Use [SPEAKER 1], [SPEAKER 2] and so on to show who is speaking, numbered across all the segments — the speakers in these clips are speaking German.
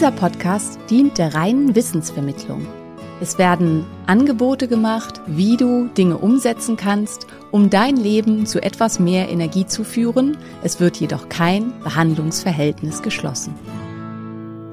[SPEAKER 1] Dieser Podcast dient der reinen Wissensvermittlung. Es werden Angebote gemacht, wie du Dinge umsetzen kannst, um dein Leben zu etwas mehr Energie zu führen. Es wird jedoch kein Behandlungsverhältnis geschlossen.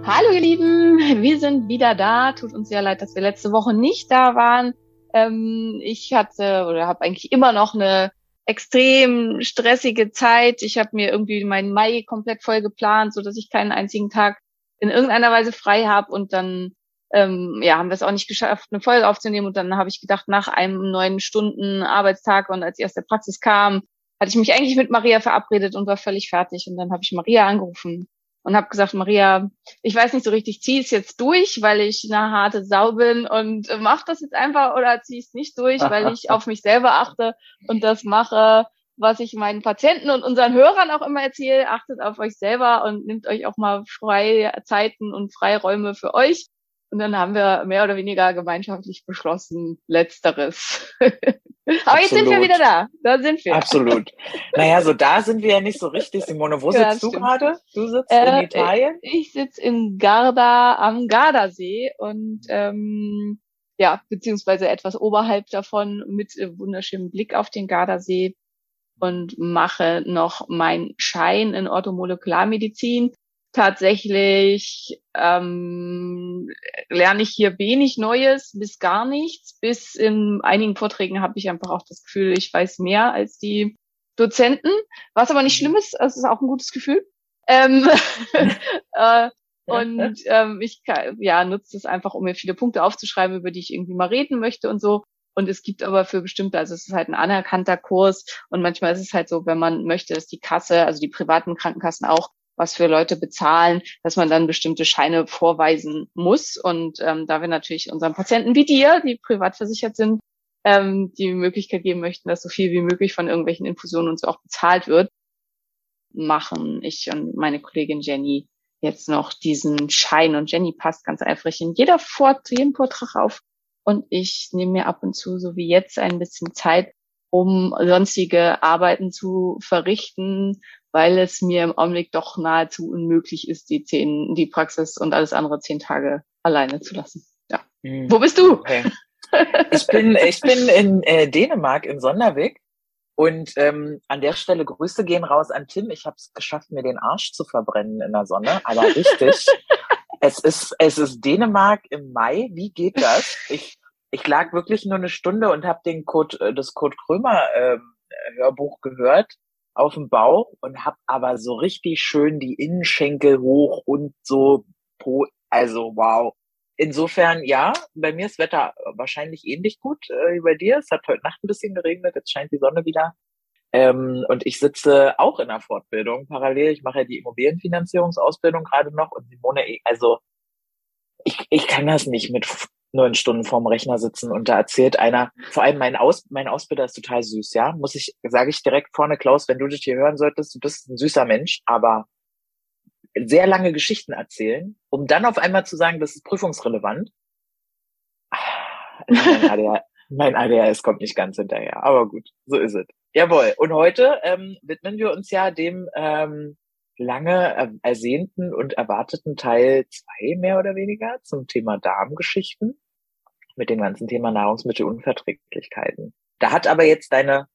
[SPEAKER 2] Hallo ihr Lieben, wir sind wieder da. Tut uns sehr leid, dass wir letzte Woche nicht da waren. Ähm, ich hatte oder habe eigentlich immer noch eine extrem stressige Zeit. Ich habe mir irgendwie meinen Mai komplett voll geplant, so dass ich keinen einzigen Tag in irgendeiner Weise frei habe und dann ähm, ja, haben wir es auch nicht geschafft, eine Folge aufzunehmen. Und dann habe ich gedacht, nach einem neun Stunden Arbeitstag und als ich aus der Praxis kam, hatte ich mich eigentlich mit Maria verabredet und war völlig fertig. Und dann habe ich Maria angerufen und habe gesagt, Maria, ich weiß nicht so richtig, zieh es jetzt durch, weil ich eine harte Sau bin und mach das jetzt einfach oder zieh es nicht durch, weil ich auf mich selber achte und das mache, was ich meinen Patienten und unseren Hörern auch immer erzähle. Achtet auf euch selber und nehmt euch auch mal freie Zeiten und Freiräume für euch. Und dann haben wir mehr oder weniger gemeinschaftlich beschlossen, letzteres. Aber jetzt sind wir wieder da. Da sind wir.
[SPEAKER 3] Absolut. Naja, so da sind wir ja nicht so richtig, Simone. Wo
[SPEAKER 2] Ja,
[SPEAKER 3] sitzt du gerade? Du sitzt
[SPEAKER 2] Äh,
[SPEAKER 3] in Italien?
[SPEAKER 2] Ich sitze in Garda am Gardasee und ähm, ja, beziehungsweise etwas oberhalb davon mit äh, wunderschönem Blick auf den Gardasee und mache noch meinen Schein in Orthomolekularmedizin. Tatsächlich ähm, lerne ich hier wenig Neues bis gar nichts. Bis in einigen Vorträgen habe ich einfach auch das Gefühl, ich weiß mehr als die Dozenten, was aber nicht schlimm ist. Es ist auch ein gutes Gefühl. Ähm, äh, und ähm, ich kann, ja, nutze es einfach, um mir viele Punkte aufzuschreiben, über die ich irgendwie mal reden möchte und so. Und es gibt aber für bestimmte, also es ist halt ein anerkannter Kurs und manchmal ist es halt so, wenn man möchte, dass die Kasse, also die privaten Krankenkassen auch was für Leute bezahlen, dass man dann bestimmte Scheine vorweisen muss. Und ähm, da wir natürlich unseren Patienten wie dir, die privat versichert sind, ähm, die Möglichkeit geben möchten, dass so viel wie möglich von irgendwelchen Infusionen uns auch bezahlt wird, machen ich und meine Kollegin Jenny jetzt noch diesen Schein. Und Jenny passt ganz eifrig in jeder Fort jeden Vortrag auf. Und ich nehme mir ab und zu, so wie jetzt, ein bisschen Zeit, um sonstige Arbeiten zu verrichten, weil es mir im Augenblick doch nahezu unmöglich ist, die zehn, die Praxis und alles andere zehn Tage alleine zu lassen. Ja.
[SPEAKER 3] Hm,
[SPEAKER 2] Wo bist du?
[SPEAKER 3] Okay. Ich bin, ich bin in äh, Dänemark, in Sonderweg. Und ähm, an der Stelle Grüße gehen raus an Tim. Ich habe es geschafft, mir den Arsch zu verbrennen in der Sonne, aber richtig. Es ist es ist Dänemark im Mai. Wie geht das? Ich ich lag wirklich nur eine Stunde und habe den Code, äh, das Code Krömer ähm, Hörbuch gehört auf dem Bauch und habe aber so richtig schön die Innenschenkel hoch und so po, also wow. Insofern ja, bei mir ist Wetter wahrscheinlich ähnlich gut äh, wie bei dir. Es hat heute Nacht ein bisschen geregnet, jetzt scheint die Sonne wieder. Ähm, und ich sitze auch in der Fortbildung parallel. Ich mache ja die Immobilienfinanzierungsausbildung gerade noch und Simone, eh, also ich, ich kann das nicht mit neun Stunden vorm Rechner sitzen und da erzählt einer, vor allem mein, Aus, mein Ausbilder ist total süß, ja. Muss ich, sage ich direkt vorne, Klaus, wenn du das hier hören solltest, du bist ein süßer Mensch, aber sehr lange Geschichten erzählen, um dann auf einmal zu sagen, das ist prüfungsrelevant. Ah, mein ADHS kommt nicht ganz hinterher, aber gut, so ist es. Jawohl. Und heute ähm, widmen wir uns ja dem ähm, lange äh, ersehnten und erwarteten Teil zwei mehr oder weniger zum Thema Darmgeschichten mit dem ganzen Thema Nahrungsmittelunverträglichkeiten. Da hat aber jetzt deine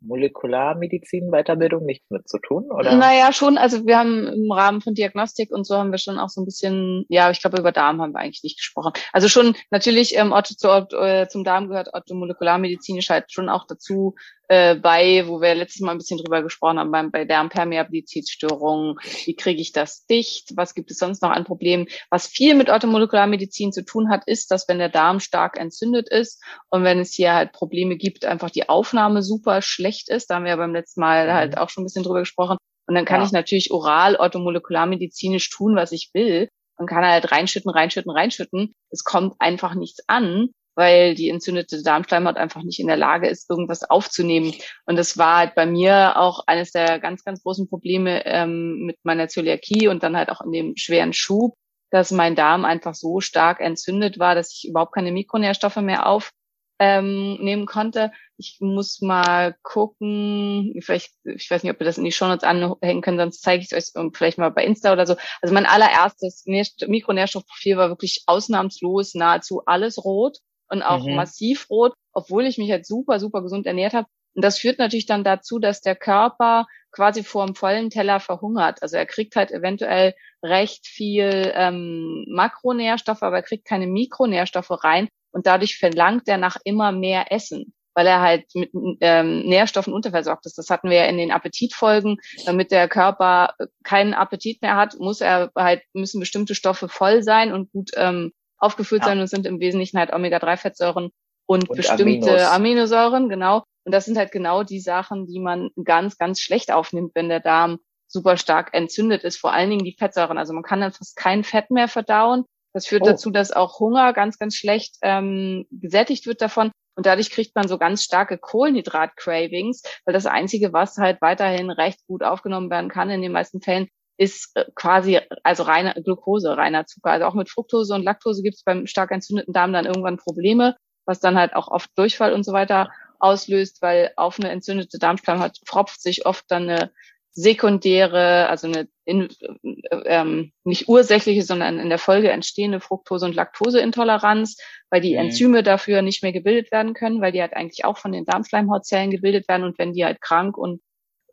[SPEAKER 3] Molekularmedizin-Weiterbildung nichts mit zu tun, oder?
[SPEAKER 2] Naja, schon. Also wir haben im Rahmen von Diagnostik und so haben wir schon auch so ein bisschen, ja, ich glaube, über Darm haben wir eigentlich nicht gesprochen. Also schon natürlich ähm, Ortho zu, äh, zum Darm gehört orthomolekularmedizinisch halt schon auch dazu, äh, bei, wo wir letztes Mal ein bisschen drüber gesprochen haben, bei, bei Darmpermeabilitätsstörungen. Wie kriege ich das dicht? Was gibt es sonst noch an Problemen? Was viel mit Orthomolekularmedizin zu tun hat, ist, dass wenn der Darm stark entzündet ist und wenn es hier halt Probleme gibt, einfach die Aufnahme super schlecht ist. Da haben wir ja beim letzten Mal halt mhm. auch schon ein bisschen drüber gesprochen. Und dann kann ja. ich natürlich oral orthomolekularmedizinisch tun, was ich will. Man kann halt reinschütten, reinschütten, reinschütten. Es kommt einfach nichts an weil die entzündete Darmschleimhaut einfach nicht in der Lage ist, irgendwas aufzunehmen. Und das war halt bei mir auch eines der ganz, ganz großen Probleme ähm, mit meiner Zöliakie und dann halt auch in dem schweren Schub, dass mein Darm einfach so stark entzündet war, dass ich überhaupt keine Mikronährstoffe mehr aufnehmen ähm, konnte. Ich muss mal gucken, vielleicht, ich weiß nicht, ob wir das in die Shownotes anhängen können, sonst zeige ich es euch vielleicht mal bei Insta oder so. Also mein allererstes Mikronährstoffprofil war wirklich ausnahmslos nahezu alles rot und auch mhm. massiv rot, obwohl ich mich halt super, super gesund ernährt habe. Und das führt natürlich dann dazu, dass der Körper quasi vor dem vollen Teller verhungert. Also er kriegt halt eventuell recht viel ähm, Makronährstoffe, aber er kriegt keine Mikronährstoffe rein und dadurch verlangt er nach immer mehr Essen, weil er halt mit ähm, Nährstoffen unterversorgt ist. Das hatten wir ja in den Appetitfolgen. Damit der Körper keinen Appetit mehr hat, muss er halt müssen bestimmte Stoffe voll sein und gut ähm, aufgefüllt ja. sein und sind im Wesentlichen halt Omega-3-Fettsäuren und, und, bestimmte Aminos. Aminosäuren, genau. Und das sind halt genau die Sachen, die man ganz, ganz schlecht aufnimmt, wenn der Darm super stark entzündet ist, vor allen Dingen die Fettsäuren. Also man kann dann fast kein Fett mehr verdauen. Das führt oh. dazu, dass auch Hunger ganz, ganz schlecht ähm, gesättigt wird davon. Und dadurch kriegt man so ganz starke Kohlenhydrat-Cravings, weil das Einzige, was halt weiterhin recht gut aufgenommen werden kann in den meisten Fällen, ist äh, quasi also reine Glucose, reiner Zucker. Also auch mit Fructose und Laktose gibt es beim stark entzündeten Darm dann irgendwann Probleme, was dann halt auch oft Durchfall und so weiter auslöst, weil auf eine entzündete Darmschleimhaut tropft sich oft dann eine sekundäre, also eine in, äh, ähm, nicht ursächliche, sondern in der Folge entstehende Fructose- und Laktoseintoleranz, weil die mhm. Enzyme dafür nicht mehr gebildet werden können, weil die halt eigentlich auch von den Darmschleimhautzellen gebildet werden und wenn die halt krank und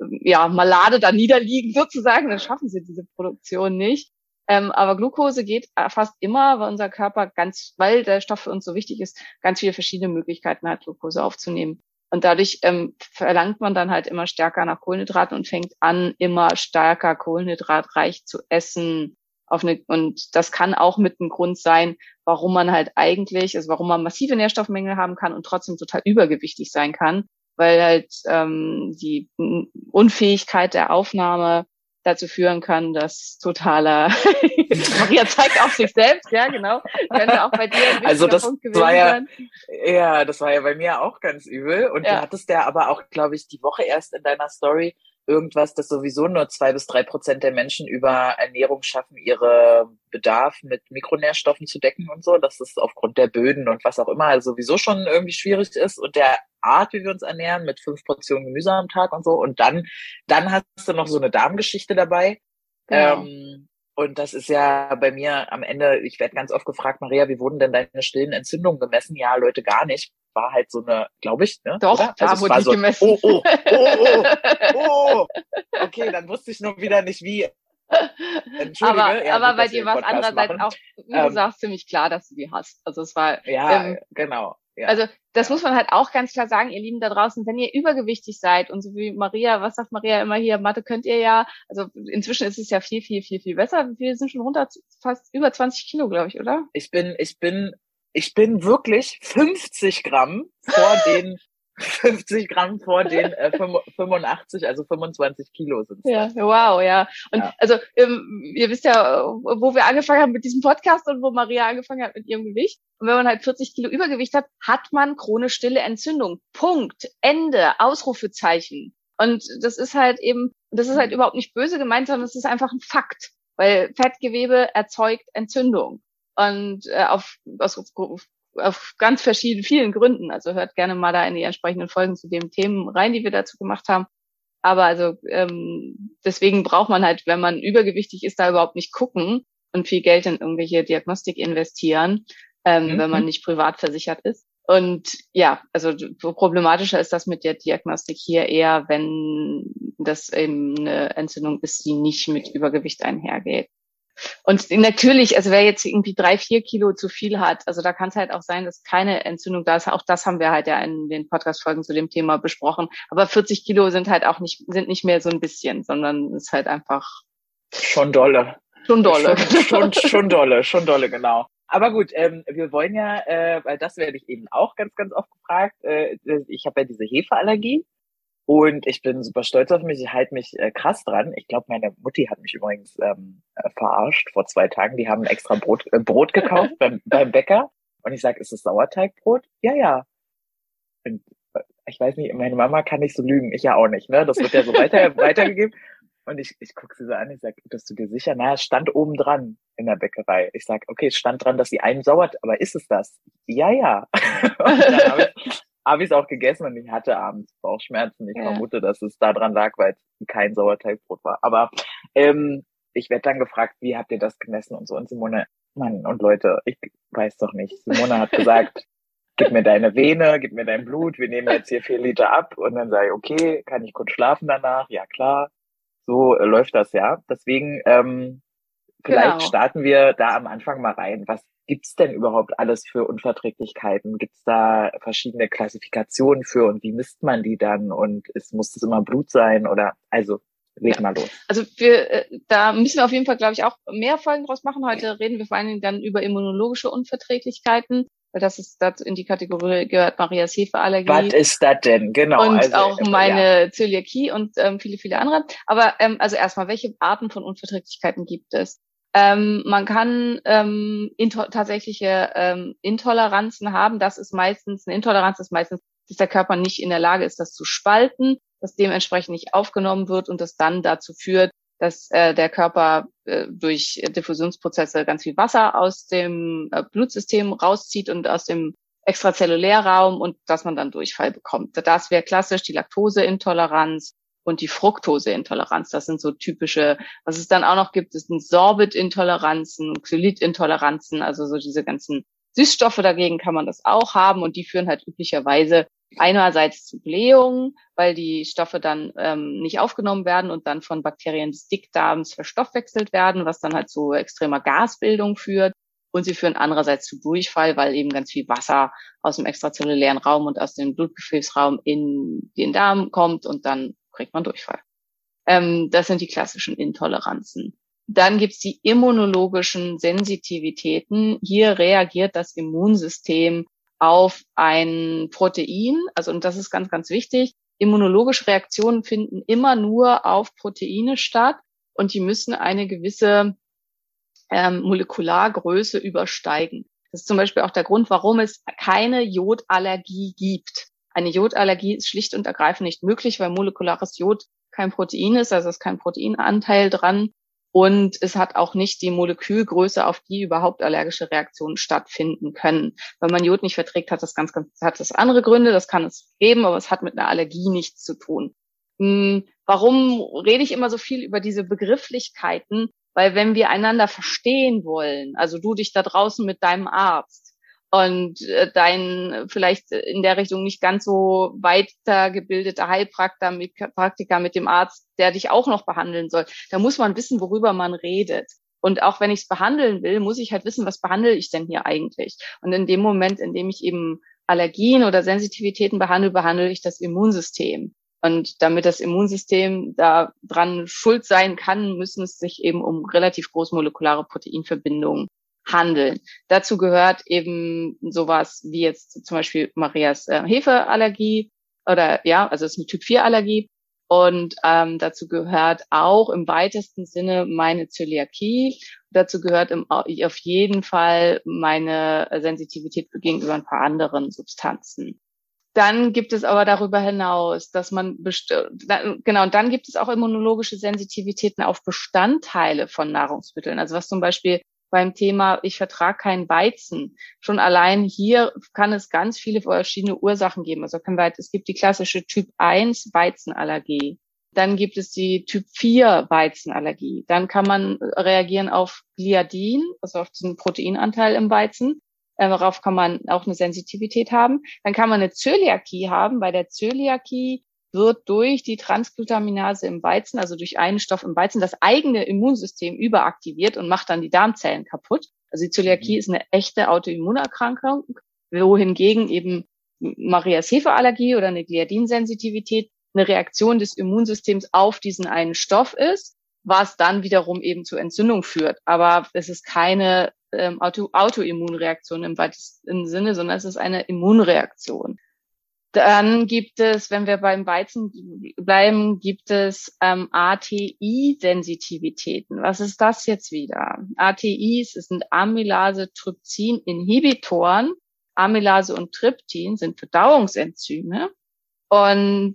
[SPEAKER 2] ja, Malade da niederliegen sozusagen, dann schaffen sie diese Produktion nicht. Ähm, aber Glucose geht fast immer, weil unser Körper ganz, weil der Stoff für uns so wichtig ist, ganz viele verschiedene Möglichkeiten hat, Glucose aufzunehmen. Und dadurch ähm, verlangt man dann halt immer stärker nach Kohlenhydraten und fängt an, immer stärker kohlenhydratreich zu essen. Auf eine, und das kann auch mit einem Grund sein, warum man halt eigentlich, also warum man massive Nährstoffmängel haben kann und trotzdem total übergewichtig sein kann, weil halt ähm, die Unfähigkeit der Aufnahme dazu führen kann, dass totaler Maria zeigt auf sich selbst, ja genau, könnte auch bei dir ein
[SPEAKER 3] also das war ja, sein. ja, das war ja bei mir auch ganz übel und ja. du hattest ja aber auch, glaube ich, die Woche erst in deiner Story irgendwas, dass sowieso nur zwei bis drei Prozent der Menschen über Ernährung schaffen, ihre Bedarf mit Mikronährstoffen zu decken und so, dass es aufgrund der Böden und was auch immer sowieso schon irgendwie schwierig ist und der Art, wie wir uns ernähren, mit fünf Portionen Gemüse am Tag und so. Und dann, dann hast du noch so eine Darmgeschichte dabei. Genau. Ähm, und das ist ja bei mir am Ende, ich werde ganz oft gefragt, Maria, wie wurden denn deine stillen Entzündungen gemessen? Ja, Leute, gar nicht. War halt so eine, glaube ich, ne?
[SPEAKER 2] Doch, Oder? da also wurde ich so, gemessen.
[SPEAKER 3] Oh, oh, oh, oh, oh. Okay, dann wusste ich noch wieder nicht, wie.
[SPEAKER 2] Entschuldige. Aber, ja, aber bei dir war es andererseits auch, wie du ähm, sagst, ziemlich klar, dass du die hast. Also es war.
[SPEAKER 3] Ja, ähm, genau.
[SPEAKER 2] Ja. Also das muss man halt auch ganz klar sagen, ihr Lieben da draußen, wenn ihr übergewichtig seid und so wie Maria, was sagt Maria immer hier, Mathe könnt ihr ja, also inzwischen ist es ja viel, viel, viel, viel besser. Wir sind schon runter fast über 20 Kilo, glaube ich, oder?
[SPEAKER 3] Ich bin, ich bin, ich bin wirklich 50 Gramm vor den 50 Gramm vor den äh, 85, also 25 Kilo sind
[SPEAKER 2] Ja, wow, ja. Und ja. also ähm, ihr wisst ja, wo wir angefangen haben mit diesem Podcast und wo Maria angefangen hat mit ihrem Gewicht. Und wenn man halt 40 Kilo Übergewicht hat, hat man chronisch stille Entzündung. Punkt. Ende. Ausrufezeichen. Und das ist halt eben, das ist halt überhaupt nicht böse gemeint, sondern es ist einfach ein Fakt. Weil Fettgewebe erzeugt Entzündung. Und äh, auf, aus auf ganz verschiedenen, vielen Gründen. Also hört gerne mal da in die entsprechenden Folgen zu den Themen rein, die wir dazu gemacht haben. Aber also ähm, deswegen braucht man halt, wenn man übergewichtig ist, da überhaupt nicht gucken und viel Geld in irgendwelche Diagnostik investieren, ähm, mhm. wenn man nicht privat versichert ist. Und ja, also so problematischer ist das mit der Diagnostik hier eher, wenn das eben eine Entzündung ist, die nicht mit Übergewicht einhergeht. Und natürlich, also wer jetzt irgendwie drei, vier Kilo zu viel hat, also da kann es halt auch sein, dass keine Entzündung da ist. Auch das haben wir halt ja in den Podcast-Folgen zu dem Thema besprochen. Aber 40 Kilo sind halt auch nicht, sind nicht mehr so ein bisschen, sondern ist halt einfach.
[SPEAKER 3] Schon dolle.
[SPEAKER 2] Schon dolle.
[SPEAKER 3] Schon, schon, schon dolle, schon dolle, genau. Aber gut, ähm, wir wollen ja, äh, weil das werde ich eben auch ganz, ganz oft gefragt. Äh, ich habe ja diese Hefeallergie und ich bin super stolz auf mich. Ich halte mich äh, krass dran. Ich glaube, meine Mutti hat mich übrigens ähm, äh, verarscht vor zwei Tagen. Die haben extra Brot, äh, Brot gekauft beim, beim Bäcker. Und ich sage, ist es Sauerteigbrot? Ja, ja. Und äh, ich weiß nicht, meine Mama kann nicht so lügen. Ich ja auch nicht. Ne? Das wird ja so weiter, weitergegeben. Und ich, ich gucke sie so an, ich sag, bist du dir sicher? Na, es stand oben dran in der Bäckerei. Ich sag, okay, es stand dran, dass sie einen sauert, aber ist es das? Ja, ja. und dann habe ich, habe ich es auch gegessen und ich hatte abends Bauchschmerzen. Ich ja. vermute, dass es daran lag, weil es kein Sauerteigbrot war. Aber ähm, ich werde dann gefragt, wie habt ihr das gemessen und so. Und Simone, Mann und Leute, ich weiß doch nicht. Simone hat gesagt, gib mir deine Vene, gib mir dein Blut, wir nehmen jetzt hier vier Liter ab. Und dann sage ich, okay, kann ich kurz schlafen danach? Ja, klar. So äh, läuft das ja. Deswegen, ähm, vielleicht genau. starten wir da am Anfang mal rein. Was gibt's denn überhaupt alles für Unverträglichkeiten? Gibt's da verschiedene Klassifikationen für und wie misst man die dann? Und es muss es immer Blut sein oder also leg ja. mal los.
[SPEAKER 2] Also wir, äh, da müssen wir auf jeden Fall, glaube ich, auch mehr Folgen draus machen. Heute reden wir vor allen Dingen dann über immunologische Unverträglichkeiten weil das ist das in die Kategorie gehört Marias Hefeallergie.
[SPEAKER 3] Was ist das denn? Genau.
[SPEAKER 2] Und also, auch meine ja. Zöliakie und ähm, viele, viele andere. Aber ähm, also erstmal, welche Arten von Unverträglichkeiten gibt es? Ähm, man kann ähm, tatsächliche ähm, Intoleranzen haben. Das ist meistens, eine Intoleranz ist meistens, dass der Körper nicht in der Lage ist, das zu spalten, dass dementsprechend nicht aufgenommen wird und das dann dazu führt, dass äh, der Körper äh, durch Diffusionsprozesse ganz viel Wasser aus dem äh, Blutsystem rauszieht und aus dem Extrazellulärraum und dass man dann Durchfall bekommt. Das wäre klassisch die Laktoseintoleranz und die Fructoseintoleranz. Das sind so typische, was es dann auch noch gibt, ist Sorbitintoleranzen, Xylitintoleranzen, also so diese ganzen Süßstoffe dagegen kann man das auch haben und die führen halt üblicherweise einerseits zu Blähungen, weil die Stoffe dann ähm, nicht aufgenommen werden und dann von Bakterien des Dickdarms verstoffwechselt werden, was dann halt zu extremer Gasbildung führt. Und sie führen andererseits zu Durchfall, weil eben ganz viel Wasser aus dem extrazellulären Raum und aus dem Blutgefäßraum in den Darm kommt und dann kriegt man Durchfall. Ähm, das sind die klassischen Intoleranzen. Dann gibt's die immunologischen Sensitivitäten. Hier reagiert das Immunsystem auf ein Protein. Also, und das ist ganz, ganz wichtig. Immunologische Reaktionen finden immer nur auf Proteine statt und die müssen eine gewisse ähm, Molekulargröße übersteigen. Das ist zum Beispiel auch der Grund, warum es keine Jodallergie gibt. Eine Jodallergie ist schlicht und ergreifend nicht möglich, weil molekulares Jod kein Protein ist, also es ist kein Proteinanteil dran. Und es hat auch nicht die Molekülgröße, auf die überhaupt allergische Reaktionen stattfinden können. Wenn man Jod nicht verträgt, hat das ganz, ganz, hat das andere Gründe. Das kann es geben, aber es hat mit einer Allergie nichts zu tun. Hm, warum rede ich immer so viel über diese Begrifflichkeiten? Weil wenn wir einander verstehen wollen, also du dich da draußen mit deinem Arzt, und äh, dein vielleicht in der Richtung nicht ganz so weitergebildeter Heilpraktiker mit, dem Arzt, der dich auch noch behandeln soll. Da muss man wissen, worüber man redet. Und auch wenn ich es behandeln will, muss ich halt wissen, was behandle ich denn hier eigentlich? Und in dem Moment, in dem ich eben Allergien oder Sensitivitäten behandle, behandle ich das Immunsystem. Und damit das Immunsystem da dran schuld sein kann, müssen es sich eben um relativ großmolekulare Proteinverbindungen handeln. Dazu gehört eben sowas wie jetzt zum Beispiel Marias äh, Hefeallergie oder ja, also es ist eine Typ 4 Allergie. Und ähm, dazu gehört auch im weitesten Sinne meine Zöliakie. Dazu gehört im, auf jeden Fall meine Sensitivität gegenüber ein paar anderen Substanzen. Dann gibt es aber darüber hinaus, dass man genau, und dann gibt es auch immunologische Sensitivitäten auf Bestandteile von Nahrungsmitteln. Also was zum Beispiel beim Thema, ich vertrage keinen Weizen. Schon allein hier kann es ganz viele verschiedene Ursachen geben. Also können wir, es gibt die klassische Typ 1 Weizenallergie. Dann gibt es die Typ 4 Weizenallergie. Dann kann man reagieren auf Gliadin, also auf diesen Proteinanteil im Weizen. Äh, darauf kann man auch eine Sensitivität haben. Dann kann man eine Zöliakie haben. Bei der Zöliakie wird durch die Transglutaminase im Weizen, also durch einen Stoff im Weizen, das eigene Immunsystem überaktiviert und macht dann die Darmzellen kaputt. Also die Zöliakie ist eine echte Autoimmunerkrankung, wohingegen eben Marias Hefeallergie oder eine Gliadinsensitivität eine Reaktion des Immunsystems auf diesen einen Stoff ist, was dann wiederum eben zu Entzündung führt. Aber es ist keine ähm, Auto Autoimmunreaktion im weitesten Sinne, sondern es ist eine Immunreaktion. Dann gibt es, wenn wir beim Weizen bleiben, gibt es ähm, ATI-Sensitivitäten. Was ist das jetzt wieder? ATIs sind Amylase-Trypsin-Inhibitoren. Amylase und Tryptin sind Verdauungsenzyme. Und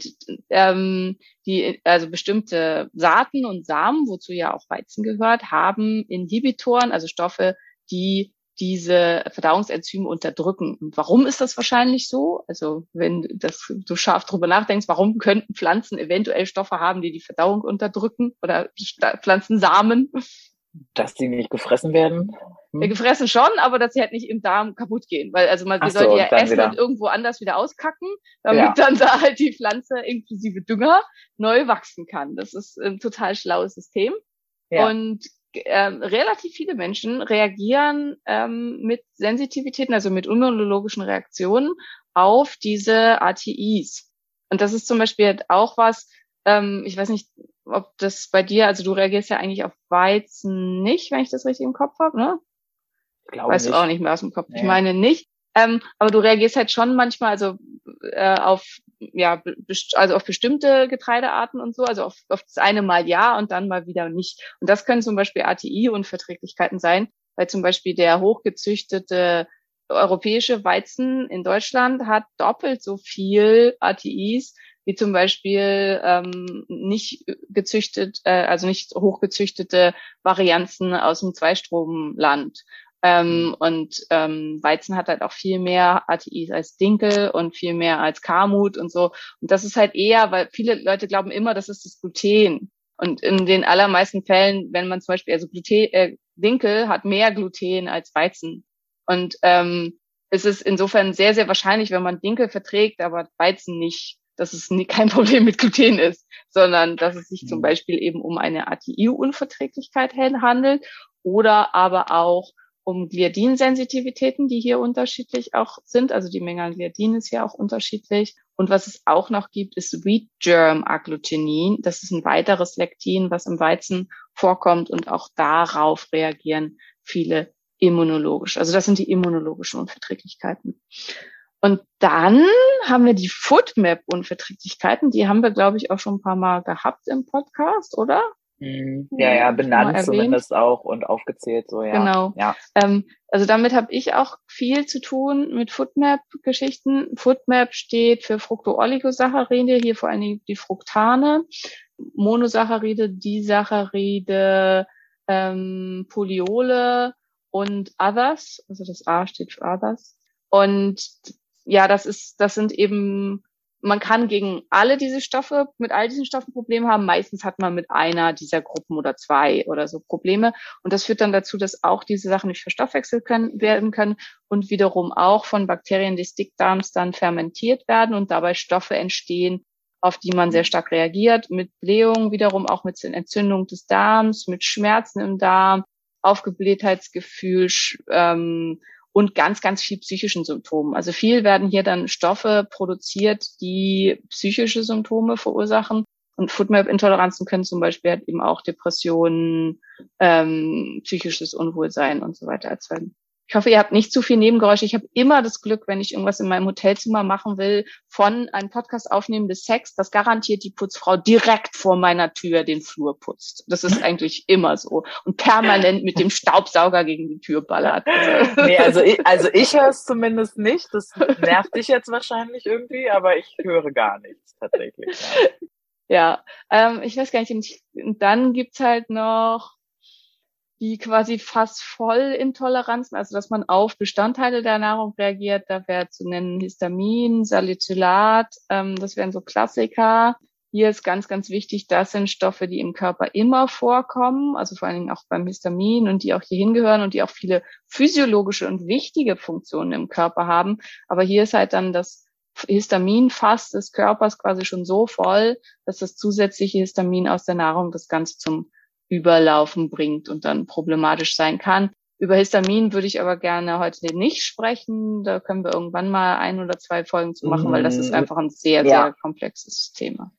[SPEAKER 2] ähm, die, also bestimmte Saaten und Samen, wozu ja auch Weizen gehört, haben Inhibitoren, also Stoffe, die diese Verdauungsenzyme unterdrücken. Und warum ist das wahrscheinlich so? Also wenn das, du scharf drüber nachdenkst, warum könnten Pflanzen eventuell Stoffe haben, die die Verdauung unterdrücken oder Pflanzensamen?
[SPEAKER 3] Dass die nicht gefressen werden?
[SPEAKER 2] Hm. Ja, gefressen schon, aber dass sie halt nicht im Darm kaputt gehen. Weil also man so, sollte ja essen wieder. und irgendwo anders wieder auskacken, damit ja. dann da halt die Pflanze inklusive Dünger neu wachsen kann. Das ist ein total schlaues System. Ja. Und ähm, relativ viele Menschen reagieren ähm, mit Sensitivitäten, also mit immunologischen Reaktionen auf diese ATIs. Und das ist zum Beispiel halt auch was, ähm, ich weiß nicht, ob das bei dir, also du reagierst ja eigentlich auf Weizen nicht, wenn ich das richtig im Kopf habe, ne? Ich glaube weißt nicht. du auch nicht mehr aus dem Kopf. Nee. Ich meine nicht. Ähm, aber du reagierst halt schon manchmal also äh, auf ja also auf bestimmte Getreidearten und so, also auf, auf das eine Mal ja und dann mal wieder nicht. Und das können zum Beispiel ATI-Unverträglichkeiten sein, weil zum Beispiel der hochgezüchtete europäische Weizen in Deutschland hat doppelt so viel ATIs wie zum Beispiel ähm, nicht gezüchtet, äh, also nicht hochgezüchtete Varianzen aus dem Zweistromland. Ähm, mhm. und ähm, Weizen hat halt auch viel mehr ATIs als Dinkel und viel mehr als Kamut und so. Und das ist halt eher, weil viele Leute glauben immer, das ist das Gluten. Und in den allermeisten Fällen, wenn man zum Beispiel, also Gluten, äh, Dinkel hat mehr Gluten als Weizen. Und ähm, es ist insofern sehr, sehr wahrscheinlich, wenn man Dinkel verträgt, aber Weizen nicht, dass es nie, kein Problem mit Gluten ist, sondern dass es sich zum mhm. Beispiel eben um eine ATI-Unverträglichkeit handelt oder aber auch um Gliadinsensitivitäten, die hier unterschiedlich auch sind. Also die Menge an Gliadin ist ja auch unterschiedlich. Und was es auch noch gibt, ist Wheat Germ Agglutenin. Das ist ein weiteres Lektin, was im Weizen vorkommt und auch darauf reagieren viele immunologisch. Also das sind die immunologischen Unverträglichkeiten. Und dann haben wir die Foodmap-Unverträglichkeiten. Die haben wir, glaube ich, auch schon ein paar Mal gehabt im Podcast, oder?
[SPEAKER 3] Mhm. Ja, ja, benannt zumindest auch und aufgezählt so, ja.
[SPEAKER 2] Genau.
[SPEAKER 3] Ja.
[SPEAKER 2] Ähm, also damit habe ich auch viel zu tun mit Foodmap-Geschichten. Foodmap steht für Fructooligosaccharide, hier vor allem die Fructane, Monosaccharide, Disaccharide, ähm, Poliole und Others. Also das A steht für Others. Und ja, das ist, das sind eben man kann gegen alle diese Stoffe, mit all diesen Stoffen Probleme haben. Meistens hat man mit einer dieser Gruppen oder zwei oder so Probleme. Und das führt dann dazu, dass auch diese Sachen nicht verstoffwechselt können, werden können und wiederum auch von Bakterien des Dickdarms dann fermentiert werden und dabei Stoffe entstehen, auf die man sehr stark reagiert, mit Blähung wiederum auch mit Entzündung des Darms, mit Schmerzen im Darm, Aufgeblähtheitsgefühl, ähm, und ganz, ganz viel psychischen Symptomen. Also viel werden hier dann Stoffe produziert, die psychische Symptome verursachen. Und Foodmap-Intoleranzen können zum Beispiel halt eben auch Depressionen, ähm, psychisches Unwohlsein und so weiter erzeugen. Ich hoffe, ihr habt nicht zu viel Nebengeräusche. Ich habe immer das Glück, wenn ich irgendwas in meinem Hotelzimmer machen will, von einem Podcast aufnehmen bis Sex, dass garantiert die Putzfrau direkt vor meiner Tür den Flur putzt. Das ist eigentlich immer so. Und permanent mit dem Staubsauger gegen die Tür ballert.
[SPEAKER 3] Nee, also ich, also ich höre es zumindest nicht. Das nervt dich jetzt wahrscheinlich irgendwie, aber ich höre gar nichts tatsächlich.
[SPEAKER 2] Ja, ja ähm, ich weiß gar nicht. Und dann gibt's halt noch die quasi fast Vollintoleranzen, also dass man auf Bestandteile der Nahrung reagiert. Da wäre zu nennen Histamin, Salicylat, ähm, das wären so Klassiker. Hier ist ganz, ganz wichtig, das sind Stoffe, die im Körper immer vorkommen, also vor allen Dingen auch beim Histamin und die auch hier hingehören und die auch viele physiologische und wichtige Funktionen im Körper haben. Aber hier ist halt dann das Histaminfass des Körpers quasi schon so voll, dass das zusätzliche Histamin aus der Nahrung das Ganze zum Überlaufen bringt und dann problematisch sein kann. Über Histamin würde ich aber gerne heute nicht sprechen. Da können wir irgendwann mal ein oder zwei Folgen zu machen, weil das ist mhm. einfach ein sehr, ja. sehr komplexes Thema.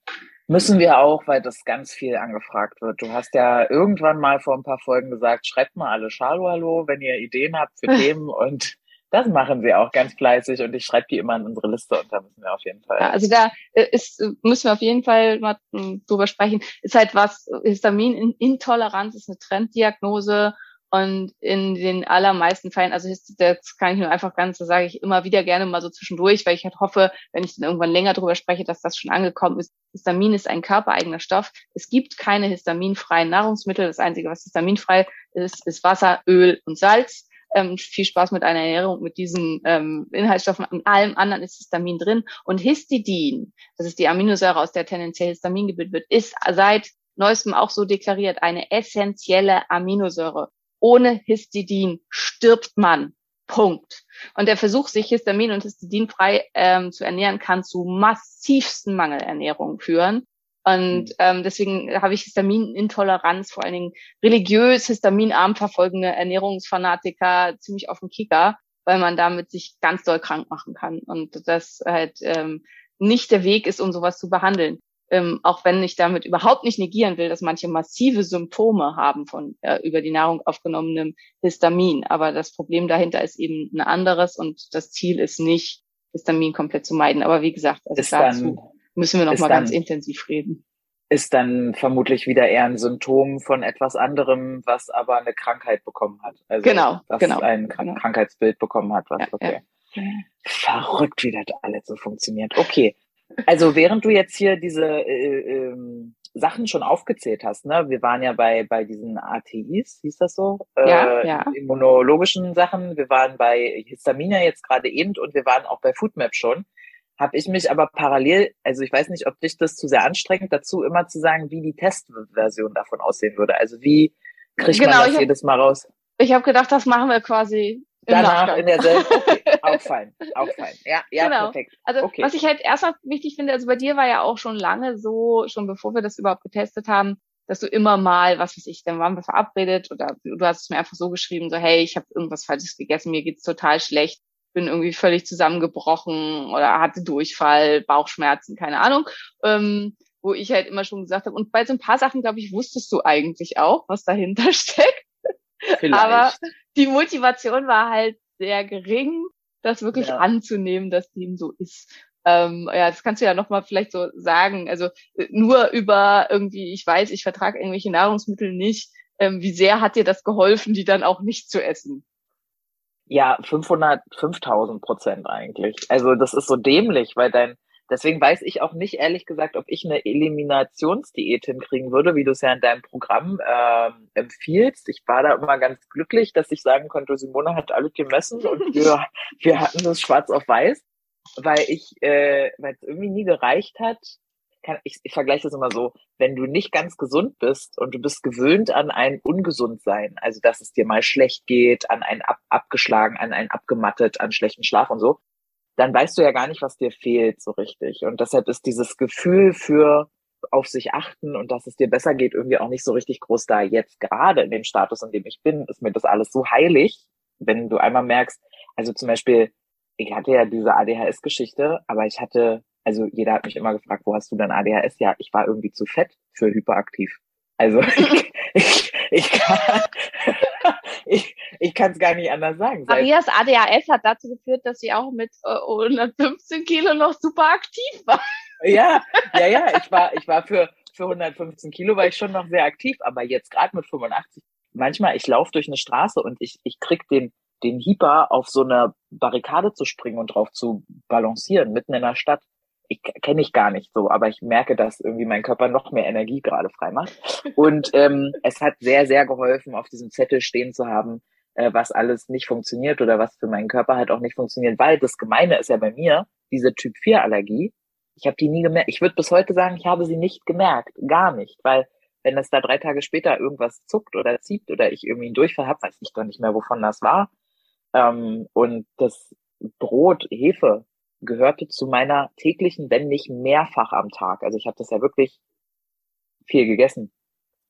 [SPEAKER 3] Müssen wir auch, weil das ganz viel angefragt wird. Du hast ja irgendwann mal vor ein paar Folgen gesagt, schreibt mal alle Schalo Hallo, wenn ihr Ideen habt für Themen und das machen sie auch ganz fleißig und ich schreibe die immer in unsere Liste und da müssen wir auf jeden Fall.
[SPEAKER 2] Ja, also da äh, ist, müssen wir auf jeden Fall mal hm, drüber sprechen. Ist halt was, Histaminintoleranz ist eine Trenddiagnose und in den allermeisten Fällen, also das kann ich nur einfach ganz, das sage ich immer wieder gerne mal so zwischendurch, weil ich halt hoffe, wenn ich dann irgendwann länger drüber spreche, dass das schon angekommen ist. Histamin ist ein körpereigener Stoff. Es gibt keine histaminfreien Nahrungsmittel. Das Einzige, was histaminfrei ist, ist Wasser, Öl und Salz ähm, viel Spaß mit einer Ernährung mit diesen ähm, Inhaltsstoffen. In allem anderen ist Histamin drin. Und Histidin, das ist die Aminosäure, aus der tendenziell Histamin gebildet wird, ist seit neuestem auch so deklariert eine essentielle Aminosäure. Ohne Histidin stirbt man. Punkt. Und der Versuch, sich Histamin und Histidin frei ähm, zu ernähren, kann zu massivsten Mangelernährungen führen. Und mhm. ähm, deswegen habe ich Histaminintoleranz, vor allen Dingen religiös, histaminarm verfolgende Ernährungsfanatiker ziemlich auf dem Kicker, weil man damit sich ganz doll krank machen kann. Und das halt ähm, nicht der Weg ist, um sowas zu behandeln. Ähm, auch wenn ich damit überhaupt nicht negieren will, dass manche massive Symptome haben von äh, über die Nahrung aufgenommenem Histamin. Aber das Problem dahinter ist eben ein anderes und das Ziel ist nicht, Histamin komplett zu meiden. Aber wie gesagt, also ist dazu müssen wir noch mal dann, ganz intensiv reden.
[SPEAKER 3] Ist dann vermutlich wieder eher ein Symptom von etwas anderem, was aber eine Krankheit bekommen hat.
[SPEAKER 2] Also genau,
[SPEAKER 3] was
[SPEAKER 2] genau,
[SPEAKER 3] ein
[SPEAKER 2] genau.
[SPEAKER 3] Krankheitsbild bekommen hat. Was,
[SPEAKER 2] ja,
[SPEAKER 3] okay. Ja. Verrückt, wie das alles so funktioniert. Okay. Also während du jetzt hier diese äh, ähm, Sachen schon aufgezählt hast, ne? Wir waren ja bei, bei diesen ATIs, hieß das so?
[SPEAKER 2] Ja, äh, ja.
[SPEAKER 3] Immunologischen Sachen. Wir waren bei Histamina jetzt gerade eben und wir waren auch bei Foodmap schon habe ich mich aber parallel, also ich weiß nicht, ob dich das zu sehr anstrengt, dazu immer zu sagen, wie die Testversion davon aussehen würde. Also wie kriegt genau, man das hab, jedes Mal raus?
[SPEAKER 2] Ich habe gedacht, das machen wir quasi
[SPEAKER 3] Danach in derselben. Okay, auch fein, auch fein. Ja, ja, genau. perfekt.
[SPEAKER 2] Also
[SPEAKER 3] okay.
[SPEAKER 2] was ich halt erstmal wichtig finde, also bei dir war ja auch schon lange so, schon bevor wir das überhaupt getestet haben, dass du immer mal, was weiß ich, dann waren wir verabredet oder du hast es mir einfach so geschrieben, so hey, ich habe irgendwas Falsches gegessen, mir geht's total schlecht bin irgendwie völlig zusammengebrochen oder hatte Durchfall, Bauchschmerzen, keine Ahnung. Ähm, wo ich halt immer schon gesagt habe, und bei so ein paar Sachen, glaube ich, wusstest du eigentlich auch, was dahinter steckt. Vielleicht. Aber die Motivation war halt sehr gering, das wirklich ja. anzunehmen, dass dem so ist. Ähm, ja, das kannst du ja nochmal vielleicht so sagen. Also äh, nur über irgendwie, ich weiß, ich vertrage irgendwelche Nahrungsmittel nicht. Ähm, wie sehr hat dir das geholfen, die dann auch nicht zu essen?
[SPEAKER 3] Ja, 500, 5000 Prozent eigentlich. Also das ist so dämlich, weil dein, deswegen weiß ich auch nicht ehrlich gesagt, ob ich eine Eliminationsdiät hinkriegen würde, wie du es ja in deinem Programm äh, empfiehlst. Ich war da immer ganz glücklich, dass ich sagen konnte, Simone hat alles gemessen und wir, wir hatten das schwarz auf weiß, weil ich, äh, weil es irgendwie nie gereicht hat, ich, ich vergleiche das immer so, wenn du nicht ganz gesund bist und du bist gewöhnt an ein Ungesundsein, also dass es dir mal schlecht geht, an ein ab, abgeschlagen, an ein abgemattet, an schlechten Schlaf und so, dann weißt du ja gar nicht, was dir fehlt so richtig. Und deshalb ist dieses Gefühl für auf sich achten und dass es dir besser geht, irgendwie auch nicht so richtig groß da. Jetzt gerade in dem Status, in dem ich bin, ist mir das alles so heilig, wenn du einmal merkst, also zum Beispiel, ich hatte ja diese ADHS-Geschichte, aber ich hatte also jeder hat mich immer gefragt, wo hast du denn ADHS? Ja, ich war irgendwie zu fett für hyperaktiv. Also ich, ich, ich kann ich, ich kann es gar nicht anders sagen.
[SPEAKER 2] Marias ADHS hat dazu geführt, dass sie auch mit äh, 115 Kilo noch super aktiv war.
[SPEAKER 3] Ja, ja, ja. Ich war, ich war für, für 115 Kilo war ich schon noch sehr aktiv, aber jetzt gerade mit 85. Manchmal, ich laufe durch eine Straße und ich, ich krieg den, den Hyper auf so eine Barrikade zu springen und drauf zu balancieren, mitten in der Stadt ich kenne ich gar nicht so, aber ich merke, dass irgendwie mein Körper noch mehr Energie gerade frei macht. Und ähm, es hat sehr, sehr geholfen, auf diesem Zettel stehen zu haben, äh, was alles nicht funktioniert oder was für meinen Körper halt auch nicht funktioniert, weil das Gemeine ist ja bei mir, diese Typ 4 Allergie, ich habe die nie gemerkt. Ich würde bis heute sagen, ich habe sie nicht gemerkt, gar nicht, weil wenn es da drei Tage später irgendwas zuckt oder zieht oder ich irgendwie einen Durchfall habe, weiß ich doch nicht mehr, wovon das war. Ähm, und das Brot, Hefe, gehörte zu meiner täglichen, wenn nicht mehrfach am Tag. Also ich habe das ja wirklich viel gegessen.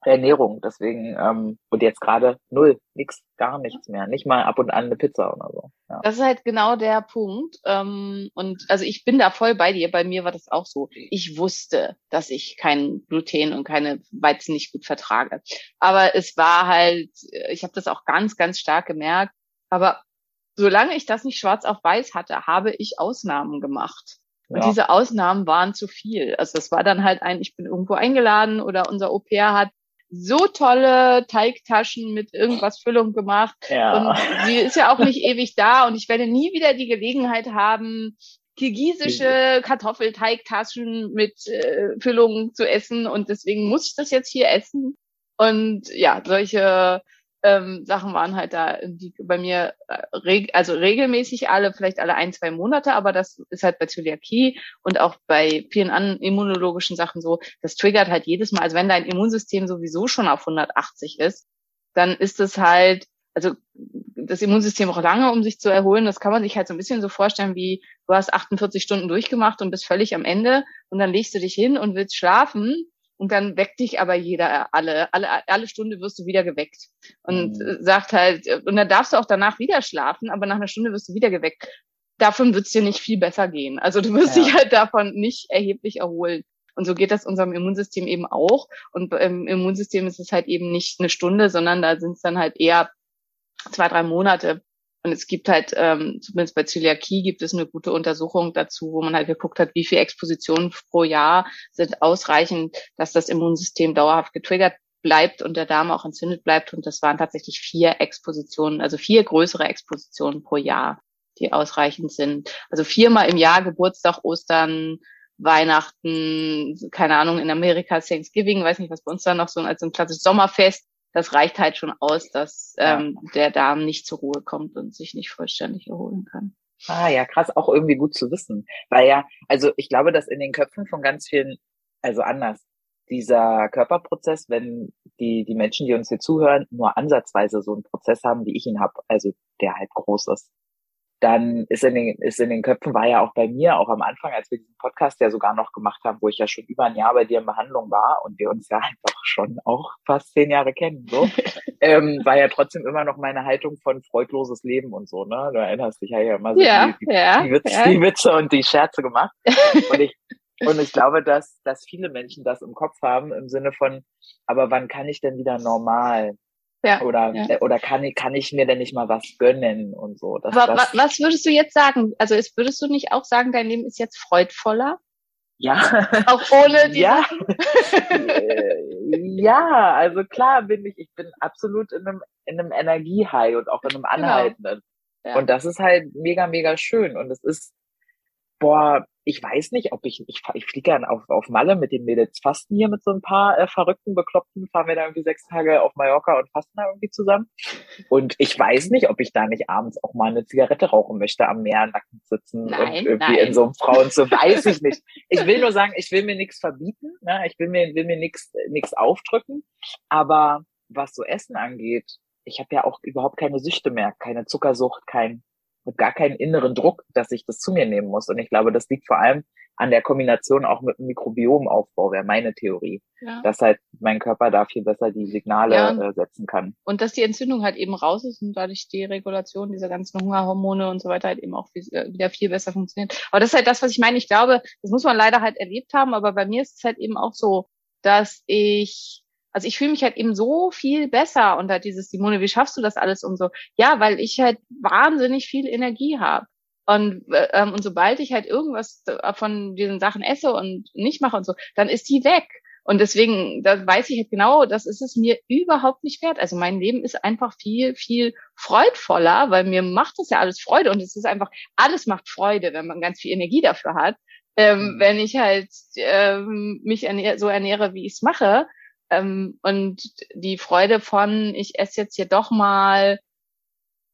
[SPEAKER 3] Ernährung, deswegen, ähm, und jetzt gerade null, nix, gar nichts mehr. Nicht mal ab und an eine Pizza oder so. Ja.
[SPEAKER 2] Das ist halt genau der Punkt. Ähm, und also ich bin da voll bei dir. Bei mir war das auch so. Ich wusste, dass ich kein Gluten und keine Weizen nicht gut vertrage. Aber es war halt, ich habe das auch ganz, ganz stark gemerkt. Aber solange ich das nicht schwarz auf weiß hatte, habe ich Ausnahmen gemacht. Und
[SPEAKER 3] Ja.
[SPEAKER 2] diese Ausnahmen waren zu viel. Also es war dann halt ein, ich bin irgendwo eingeladen oder unser Au-pair hat so tolle Teigtaschen mit irgendwas Füllung gemacht.
[SPEAKER 3] Ja.
[SPEAKER 2] Und sie ist ja auch nicht ewig da und ich werde nie wieder die Gelegenheit haben, kirgisische Kartoffelteigtaschen mit äh, Füllung zu essen und deswegen muss ich das jetzt hier essen. Und ja, solche ähm, Sachen waren halt da die bei mir äh, reg also regelmäßig alle, vielleicht alle ein, zwei Monate, aber das ist halt bei Zöliakie und auch bei vielen anderen immunologischen Sachen so, das triggert halt jedes Mal, also wenn dein Immunsystem sowieso schon auf 180 ist, dann ist es halt, also das Immunsystem braucht lange, um sich zu erholen. Das kann man sich halt so ein bisschen so vorstellen, wie du hast 48 Stunden durchgemacht und bist völlig am Ende und dann legst du dich hin und willst schlafen und dann weckt dich aber jeder, alle, alle, alle Stunde wirst du wieder geweckt und
[SPEAKER 3] Mhm.
[SPEAKER 2] äh, sagt halt, äh, und dann darfst du auch danach wieder schlafen, aber nach einer Stunde wirst du wieder geweckt. Davon wird's dir nicht viel besser gehen. Also du wirst
[SPEAKER 3] Ja.
[SPEAKER 2] dich halt davon nicht erheblich erholen. Und so geht das unserem Immunsystem eben auch. Und im Immunsystem ist es halt eben nicht eine Stunde, sondern da sind es dann halt eher zwei, drei Monate. Und es gibt halt, ähm, zumindest bei Zöliakie gibt es eine gute Untersuchung dazu, wo man halt geguckt hat, wie viel Expositionen pro Jahr sind ausreichend, dass das Immunsystem dauerhaft getriggert bleibt und der Darm auch entzündet bleibt. Und das waren tatsächlich vier Expositionen, also vier größere Expositionen pro Jahr, die ausreichend sind. Also viermal im Jahr Geburtstag, Ostern, Weihnachten, keine Ahnung, in Amerika Thanksgiving, weiß nicht, was bei uns da noch so als so ein klassisches Sommerfest. Das reicht halt schon aus, dass ähm, der Darm nicht zur Ruhe kommt und sich nicht vollständig erholen kann.
[SPEAKER 3] Ah ja, krass, auch irgendwie gut zu wissen. Weil ja, also ich glaube, dass in den Köpfen von ganz vielen, also anders, dieser Körperprozess, wenn die, die Menschen, die uns hier zuhören, nur ansatzweise so einen Prozess haben, wie ich ihn habe, also der halt groß ist, dann ist in den, ist in den Köpfen, war ja auch bei mir, auch am Anfang, als wir diesen Podcast ja sogar noch gemacht haben, wo ich ja schon über ein Jahr bei dir in Behandlung war und wir uns ja einfach schon auch fast zehn Jahre kennen, so, ähm, war ja trotzdem immer noch meine Haltung von freudloses Leben und so, ne? Du erinnerst dich ja immer so
[SPEAKER 2] Ja,
[SPEAKER 3] die, die,
[SPEAKER 2] ja,
[SPEAKER 3] die, Witze,
[SPEAKER 2] ja.
[SPEAKER 3] die Witze und die Scherze gemacht. Und ich, und ich glaube, dass, dass viele Menschen das im Kopf haben im Sinne von, aber wann kann ich denn wieder normal?
[SPEAKER 2] Ja,
[SPEAKER 3] Oder,
[SPEAKER 2] ja.
[SPEAKER 3] oder kann ich, kann ich mir denn nicht mal was gönnen und so? Das,
[SPEAKER 2] Aber
[SPEAKER 3] das,
[SPEAKER 2] was würdest du jetzt sagen? Also ist, würdest du nicht auch sagen, dein Leben ist jetzt freudvoller?
[SPEAKER 3] ja.
[SPEAKER 2] Auch ohne die
[SPEAKER 3] ja. Äh, ja, also klar bin ich, ich bin absolut in einem, in einem Energiehigh und auch in einem anhaltenden.
[SPEAKER 2] Ja.
[SPEAKER 3] Und das ist halt mega, mega schön. Und es ist, boah, ich weiß nicht, ob ich, ich, ich fliege dann auf, auf Malle mit den Mädels fasten hier mit so ein paar äh, verrückten, bekloppten, fahren wir da irgendwie sechs Tage auf Mallorca und fasten da irgendwie zusammen. Und ich weiß nicht, ob ich da nicht abends auch mal eine Zigarette rauchen möchte, am Meer nackend sitzen
[SPEAKER 2] Nein,
[SPEAKER 3] und irgendwie
[SPEAKER 2] nein.
[SPEAKER 3] in so einem Frauen so weiß ich nicht. Ich will nur sagen, ich will mir nichts verbieten, ne? ich will mir, will mir nichts nichts aufdrücken, aber was so Essen angeht, ich habe ja auch überhaupt keine Süchte mehr, keine Zuckersucht, kein und gar keinen inneren Druck, dass ich das zu mir nehmen muss. Und ich glaube, das liegt vor allem an der Kombination auch mit dem Mikrobiomaufbau, wäre meine Theorie,
[SPEAKER 2] Ja.
[SPEAKER 3] dass halt mein Körper da viel besser die Signale
[SPEAKER 2] Ja.
[SPEAKER 3] äh, setzen kann.
[SPEAKER 2] Und dass die Entzündung halt eben raus ist und dadurch die Regulation dieser ganzen Hungerhormone und so weiter halt eben auch äh, wieder viel besser funktioniert. Aber das ist halt das, was ich meine. Ich glaube, das muss man leider halt erlebt haben, aber bei mir ist es halt eben auch so, dass ich, also ich fühle mich halt eben so viel besser und halt dieses, Simone, wie schaffst du das alles und so? Ja, weil ich halt wahnsinnig viel Energie habe. Und, äh, ähm, und sobald ich halt irgendwas äh, von diesen Sachen esse und nicht mache und so, dann ist die weg. Und deswegen, da weiß ich halt genau, das ist es mir überhaupt nicht wert. Also mein Leben ist einfach viel, viel freudvoller, weil mir macht das ja alles Freude und es ist einfach, alles macht Freude, wenn man ganz viel Energie dafür hat. Ähm,
[SPEAKER 3] Mhm.
[SPEAKER 2] Wenn ich halt ähm, mich ernähr so ernähre, wie ich es mache. Ähm, und die Freude von, ich esse jetzt hier doch mal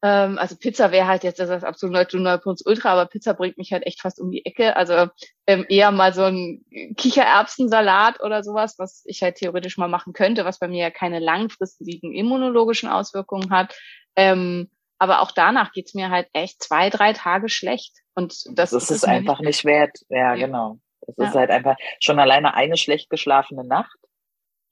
[SPEAKER 2] ähm, also Pizza wäre halt jetzt das absolute Ultra, aber Pizza bringt mich halt echt fast um die Ecke. Also ähm, eher mal so ein Kichererbsensalat oder sowas, was ich halt theoretisch mal machen könnte, was bei mir ja keine langfristigen immunologischen Auswirkungen hat. Ähm, Aber auch danach geht's mir halt echt zwei, drei Tage schlecht. Und das,
[SPEAKER 3] das ist es einfach nicht wert. Ja,
[SPEAKER 2] Ja.
[SPEAKER 3] genau. Es
[SPEAKER 2] Ja.
[SPEAKER 3] ist halt einfach schon alleine eine schlecht geschlafene Nacht.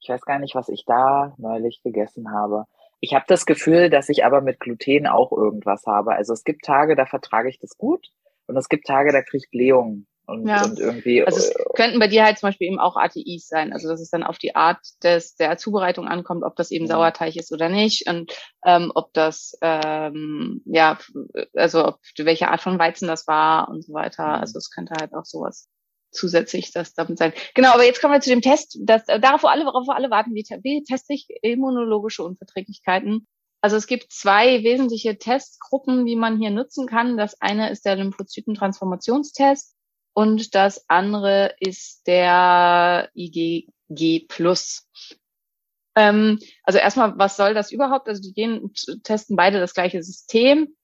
[SPEAKER 3] Ich weiß gar nicht, was ich da neulich gegessen habe. Ich habe das Gefühl, dass ich aber mit Gluten auch irgendwas habe. Also es gibt Tage, da vertrage ich das gut und es gibt Tage, da kriege ich Blähungen und,
[SPEAKER 2] Ja.
[SPEAKER 3] und irgendwie.
[SPEAKER 2] Also es
[SPEAKER 3] äh,
[SPEAKER 2] könnten bei dir halt zum Beispiel eben auch ATIs sein, also dass es dann auf die Art des der Zubereitung ankommt, ob das eben
[SPEAKER 3] Mhm.
[SPEAKER 2] Sauerteig ist oder nicht und ähm, ob das ähm, ja also ob welche Art von Weizen das war und so weiter.
[SPEAKER 3] Mhm.
[SPEAKER 2] Also es könnte halt auch sowas zusätzlich das damit sein. Genau, aber jetzt kommen wir zu dem Test, das äh, darauf alle worauf alle warten, wie, wie teste ich immunologische Unverträglichkeiten? Also es gibt zwei wesentliche Testgruppen, die man hier nutzen kann. Das eine ist der Lymphozytentransformationstest und das andere ist der IgG. Ähm, also erstmal, was soll das überhaupt? Also die gehen, testen beide das gleiche System,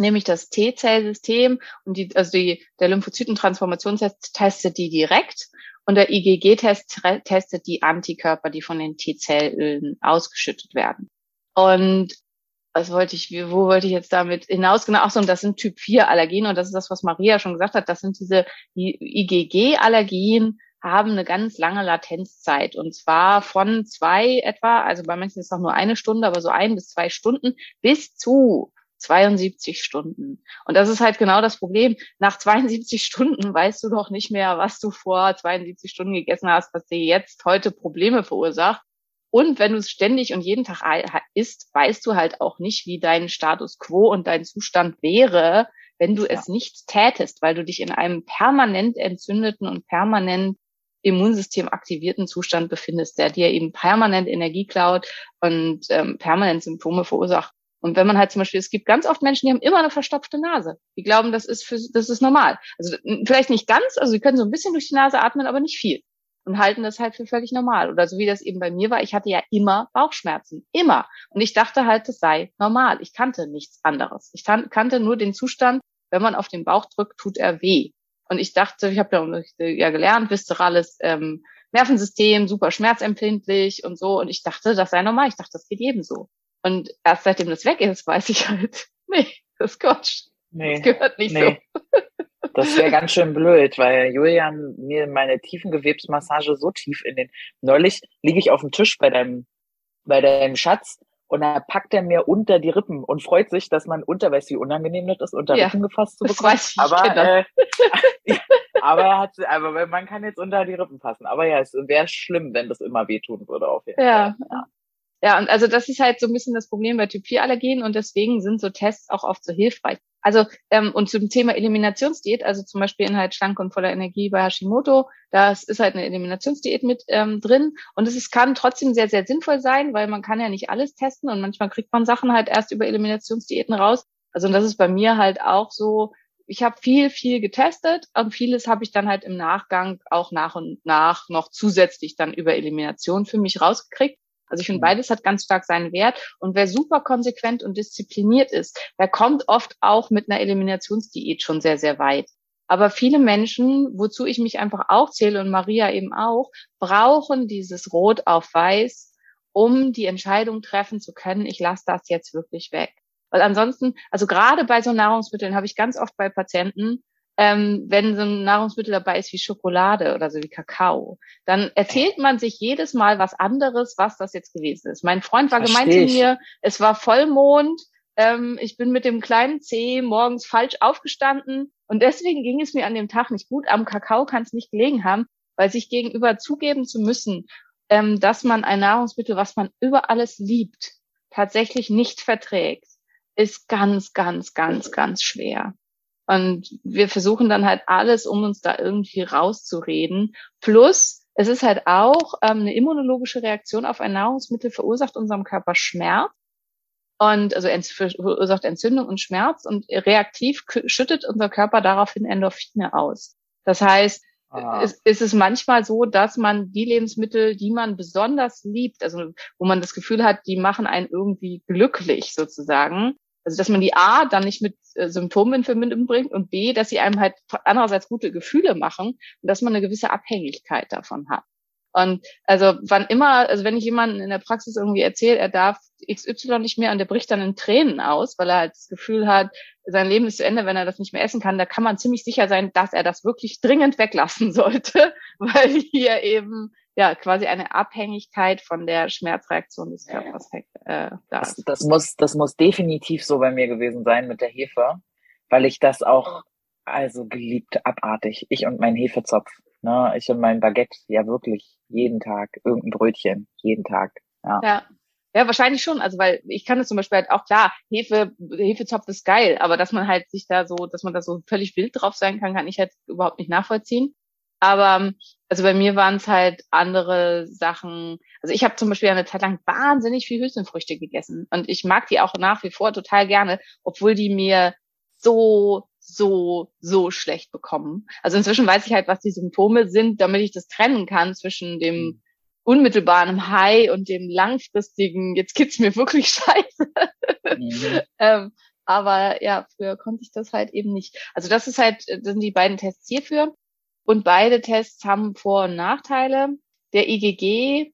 [SPEAKER 2] nämlich das T-Zell-System und die, also die, der Lymphozytentransformationstest testet die direkt und der IgG-Test testet die Antikörper, die von den T-Zellen ausgeschüttet werden. Und was wollte ich, wo wollte ich jetzt damit hinaus? Genau, ach so, und das sind Typ 4 Allergien und das ist das, was Maria schon gesagt hat. Das sind diese die IgG-Allergien haben eine ganz lange Latenzzeit und zwar von zwei etwa, also bei manchen ist es auch nur eine Stunde, aber so ein bis zwei Stunden bis zu 72 Stunden. Und das ist halt genau das Problem. Nach 72 Stunden weißt du doch nicht mehr, was du vor 72 Stunden gegessen hast, was dir jetzt heute Probleme verursacht. Und wenn du es ständig und jeden Tag isst, weißt du halt auch nicht, wie dein Status quo und dein Zustand wäre, wenn du es nicht tätest, weil du dich in einem permanent entzündeten und permanent Immunsystem aktivierten Zustand befindest, der dir eben permanent Energie klaut und ähm, permanent Symptome verursacht. Und wenn man halt zum Beispiel, es gibt ganz oft Menschen, die haben immer eine verstopfte Nase. Die glauben, das ist für, das ist normal. Also vielleicht nicht ganz, also sie können so ein bisschen durch die Nase atmen, aber nicht viel. Und halten das halt für völlig normal. Oder so wie das eben bei mir war, ich hatte ja immer Bauchschmerzen. Immer. Und ich dachte halt, das sei normal. Ich kannte nichts anderes. Ich kannte nur den Zustand, wenn man auf den Bauch drückt, tut er weh. Und ich dachte, ich habe ja, ja gelernt, viszerales ähm, Nervensystem, super schmerzempfindlich und so. Und ich dachte, das sei normal. Ich dachte, das geht jedem so. Und erst seitdem das weg ist, weiß ich halt, nee, das ist Quatsch.
[SPEAKER 3] nee.
[SPEAKER 2] Das gehört nicht
[SPEAKER 3] Nee. Das wäre ganz schön blöd, weil Julian mir meine Tiefengewebsmassage so tief in den. Neulich liege ich auf dem Tisch bei deinem, bei deinem Schatz und da packt er mir unter die Rippen und freut sich, dass man unter, weißt du, wie unangenehm das ist, unter
[SPEAKER 2] Ja,
[SPEAKER 3] Rippen gefasst zu
[SPEAKER 2] das
[SPEAKER 3] bekommen.
[SPEAKER 2] weiß ich,
[SPEAKER 3] aber,
[SPEAKER 2] das.
[SPEAKER 3] äh, aber er hat, aber man kann jetzt unter die Rippen fassen. Aber ja, es wäre schlimm, wenn das immer wehtun würde auf jeden
[SPEAKER 2] so. Ja.
[SPEAKER 3] Fall.
[SPEAKER 2] Ja, und also das ist halt so ein bisschen das Problem bei Typ-4-Allergien und deswegen sind so Tests auch oft so hilfreich. Also, ähm, und zum Thema Eliminationsdiät, also zum Beispiel Inhalt schlank und voller Energie bei Hashimoto, das ist halt eine Eliminationsdiät mit ähm, drin. Und es kann trotzdem sehr, sehr sinnvoll sein, weil man kann ja nicht alles testen und manchmal kriegt man Sachen halt erst über Eliminationsdiäten raus. Also und das ist bei mir halt auch so, ich habe viel, viel getestet und vieles habe ich dann halt im Nachgang auch nach und nach noch zusätzlich dann über Elimination für mich rausgekriegt. Also ich finde,
[SPEAKER 3] Mhm.
[SPEAKER 2] beides hat ganz stark seinen Wert. Und wer super konsequent und diszipliniert ist, der kommt oft auch mit einer Eliminationsdiät schon sehr, sehr weit. Aber viele Menschen, wozu ich mich einfach auch zähle und Maria eben auch, brauchen dieses Rot auf Weiß, um die Entscheidung treffen zu können, ich lasse das jetzt wirklich weg. Weil ansonsten, also gerade bei so Nahrungsmitteln habe ich ganz oft bei Patienten, ähm, wenn so ein Nahrungsmittel dabei ist wie Schokolade oder so wie Kakao, dann erzählt man sich jedes Mal was anderes, was das jetzt gewesen ist. Mein Freund war gemeint zu mir, es war Vollmond, ähm, ich bin mit dem kleinen C morgens falsch aufgestanden und deswegen ging es mir an dem Tag nicht gut. Am Kakao kann es nicht gelegen haben, weil sich gegenüber zugeben zu müssen, ähm, dass man ein Nahrungsmittel, was man über alles liebt, tatsächlich nicht verträgt, ist ganz, ganz, ganz, ganz schwer. Und wir versuchen dann halt alles, um uns da irgendwie rauszureden. Plus, es ist halt auch ähm, eine immunologische Reaktion auf ein Nahrungsmittel verursacht unserem Körper Schmerz und also ent verursacht Entzündung und Schmerz und reaktiv schüttet unser Körper daraufhin Endorphine aus. Das heißt,
[SPEAKER 3] Ah.
[SPEAKER 2] es, ist es manchmal so, dass man die Lebensmittel, die man besonders liebt, also wo man das Gefühl hat, die machen einen irgendwie glücklich sozusagen, also dass man die A dann nicht mit äh, Symptomen in Verbindung bringt und B, dass sie einem halt andererseits gute Gefühle machen und dass man eine gewisse Abhängigkeit davon hat. Und also wann immer, also wenn ich jemanden in der Praxis irgendwie erzähle, er darf XY nicht mehr und der bricht dann in Tränen aus, weil er halt das Gefühl hat, sein Leben ist zu Ende, wenn er das nicht mehr essen kann, da kann man ziemlich sicher sein, dass er das wirklich dringend weglassen sollte, weil hier eben ja quasi eine Abhängigkeit von der Schmerzreaktion des Körpers äh, da
[SPEAKER 3] Das,
[SPEAKER 2] ist.
[SPEAKER 3] das muss, das muss definitiv so bei mir gewesen sein mit der Hefe, weil ich das auch also geliebt abartig. Ich und mein Hefezopf, ne, ich und mein Baguette, ja wirklich jeden Tag irgendein Brötchen, jeden Tag. Ja.
[SPEAKER 2] Ja. Ja, wahrscheinlich schon. Also, weil ich kann es zum Beispiel halt auch klar, Hefe, Hefezopf ist geil, aber dass man halt sich da so, dass man da so völlig wild drauf sein kann, kann ich halt überhaupt nicht nachvollziehen. Aber also bei mir waren es halt andere Sachen. Also ich habe zum Beispiel eine Zeit lang wahnsinnig viel Hülsenfrüchte gegessen und ich mag die auch nach wie vor total gerne, obwohl die mir so so so schlecht bekommen. Also inzwischen weiß ich halt, was die Symptome sind, damit ich das trennen kann zwischen dem unmittelbaren High und dem langfristigen. Jetzt geht's mir wirklich scheiße.
[SPEAKER 3] Mhm.
[SPEAKER 2] ähm, aber ja, früher konnte ich das halt eben nicht. Also das ist halt, das sind die beiden Tests hierfür. Und beide Tests haben Vor- und Nachteile. Der IgG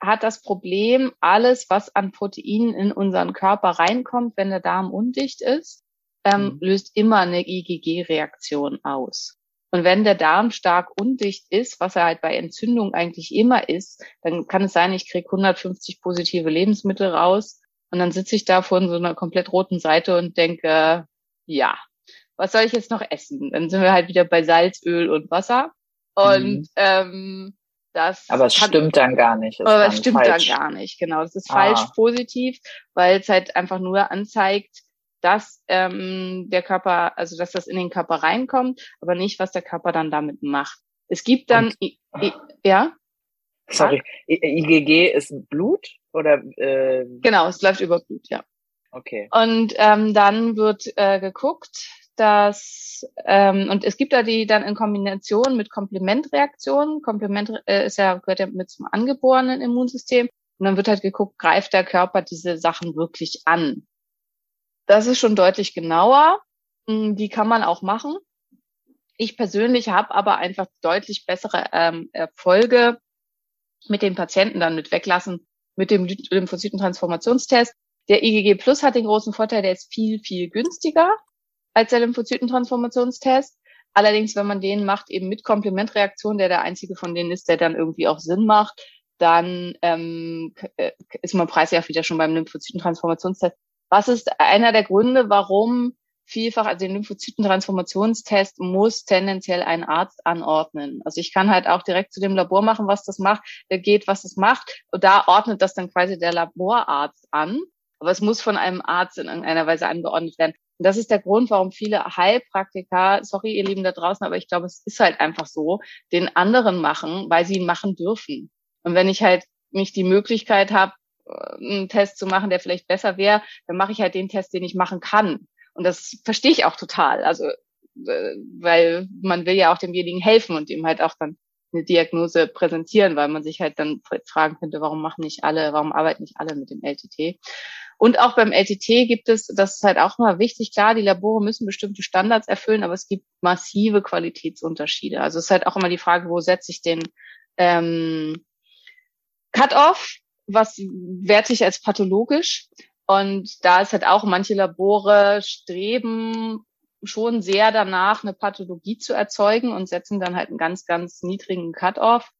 [SPEAKER 2] hat das Problem, alles, was an Proteinen in unseren Körper reinkommt, wenn der Darm undicht ist, ähm,
[SPEAKER 3] Mhm.
[SPEAKER 2] löst immer eine IgG-Reaktion aus. Und wenn der Darm stark undicht ist, was er halt bei Entzündung eigentlich immer ist, dann kann es sein, ich krieg 150 positive Lebensmittel raus und dann sitze ich da vor so einer komplett roten Seite und denke, ja, was soll ich jetzt noch essen? Dann sind wir halt wieder bei Salz, Öl und Wasser. Und
[SPEAKER 3] Mhm.
[SPEAKER 2] ähm, das
[SPEAKER 3] Aber es
[SPEAKER 2] kann-
[SPEAKER 3] stimmt dann gar nicht.
[SPEAKER 2] aber das stimmt
[SPEAKER 3] falsch.
[SPEAKER 2] dann gar nicht, genau. Das ist
[SPEAKER 3] Ah.
[SPEAKER 2] falsch positiv, weil es halt einfach nur anzeigt, dass ähm, der Körper, also dass das in den Körper reinkommt, aber nicht, was der Körper dann damit macht. Es gibt dann, I, I, ja,
[SPEAKER 3] Sorry, I- IgG ist Blut oder äh,
[SPEAKER 2] genau, es läuft über Blut, ja.
[SPEAKER 3] okay.
[SPEAKER 2] Und ähm, dann wird äh, geguckt, dass ähm, und es gibt da die dann in Kombination mit Komplementreaktionen. Komplement äh, ist ja gehört ja mit zum angeborenen Immunsystem und dann wird halt geguckt, greift der Körper diese Sachen wirklich an. Das ist schon deutlich genauer. Mm, Die kann man auch machen. Ich persönlich habe aber einfach deutlich bessere ähm, Erfolge mit den Patienten dann mit weglassen mit dem Ly- Lymphozytentransformationstest. Der IgG Plus hat den großen Vorteil, der ist viel, viel günstiger als der Lymphozytentransformationstest. Allerdings, wenn man den macht, eben mit Komplementreaktion, der der einzige von denen ist, der dann irgendwie auch Sinn macht, dann ähm, äh, ist man preislich auch wieder schon beim Lymphozytentransformationstest. Was ist einer der Gründe, warum vielfach, also den Lymphozytentransformationstest muss tendenziell ein Arzt anordnen. Also ich kann halt auch direkt zu dem Labor machen, was das macht, der geht, was es macht. Und da ordnet das dann quasi der Laborarzt an. Aber es muss von einem Arzt in irgendeiner Weise angeordnet werden. Und das ist der Grund, warum viele Heilpraktiker, sorry ihr Lieben da draußen, aber ich glaube, es ist halt einfach so, den anderen machen, weil sie ihn machen dürfen. Und wenn ich halt nicht die Möglichkeit habe, einen Test zu machen, der vielleicht besser wäre, dann mache ich halt den Test, den ich machen kann. Und das verstehe ich auch total. Also, äh, weil man will ja auch demjenigen helfen und ihm halt auch dann eine Diagnose präsentieren, weil man sich halt dann fragen könnte, warum machen nicht alle, warum arbeiten nicht alle mit dem LTT? Und auch beim LTT gibt es, das ist halt auch mal wichtig, klar, die Labore müssen bestimmte Standards erfüllen, aber es gibt massive Qualitätsunterschiede. Also es ist halt auch immer die Frage, wo setze ich den ähm, Cut-off, was werte ich als pathologisch? Und da ist halt auch, manche Labore streben schon sehr danach, eine Pathologie zu erzeugen und setzen dann halt einen ganz, ganz niedrigen Cut-off.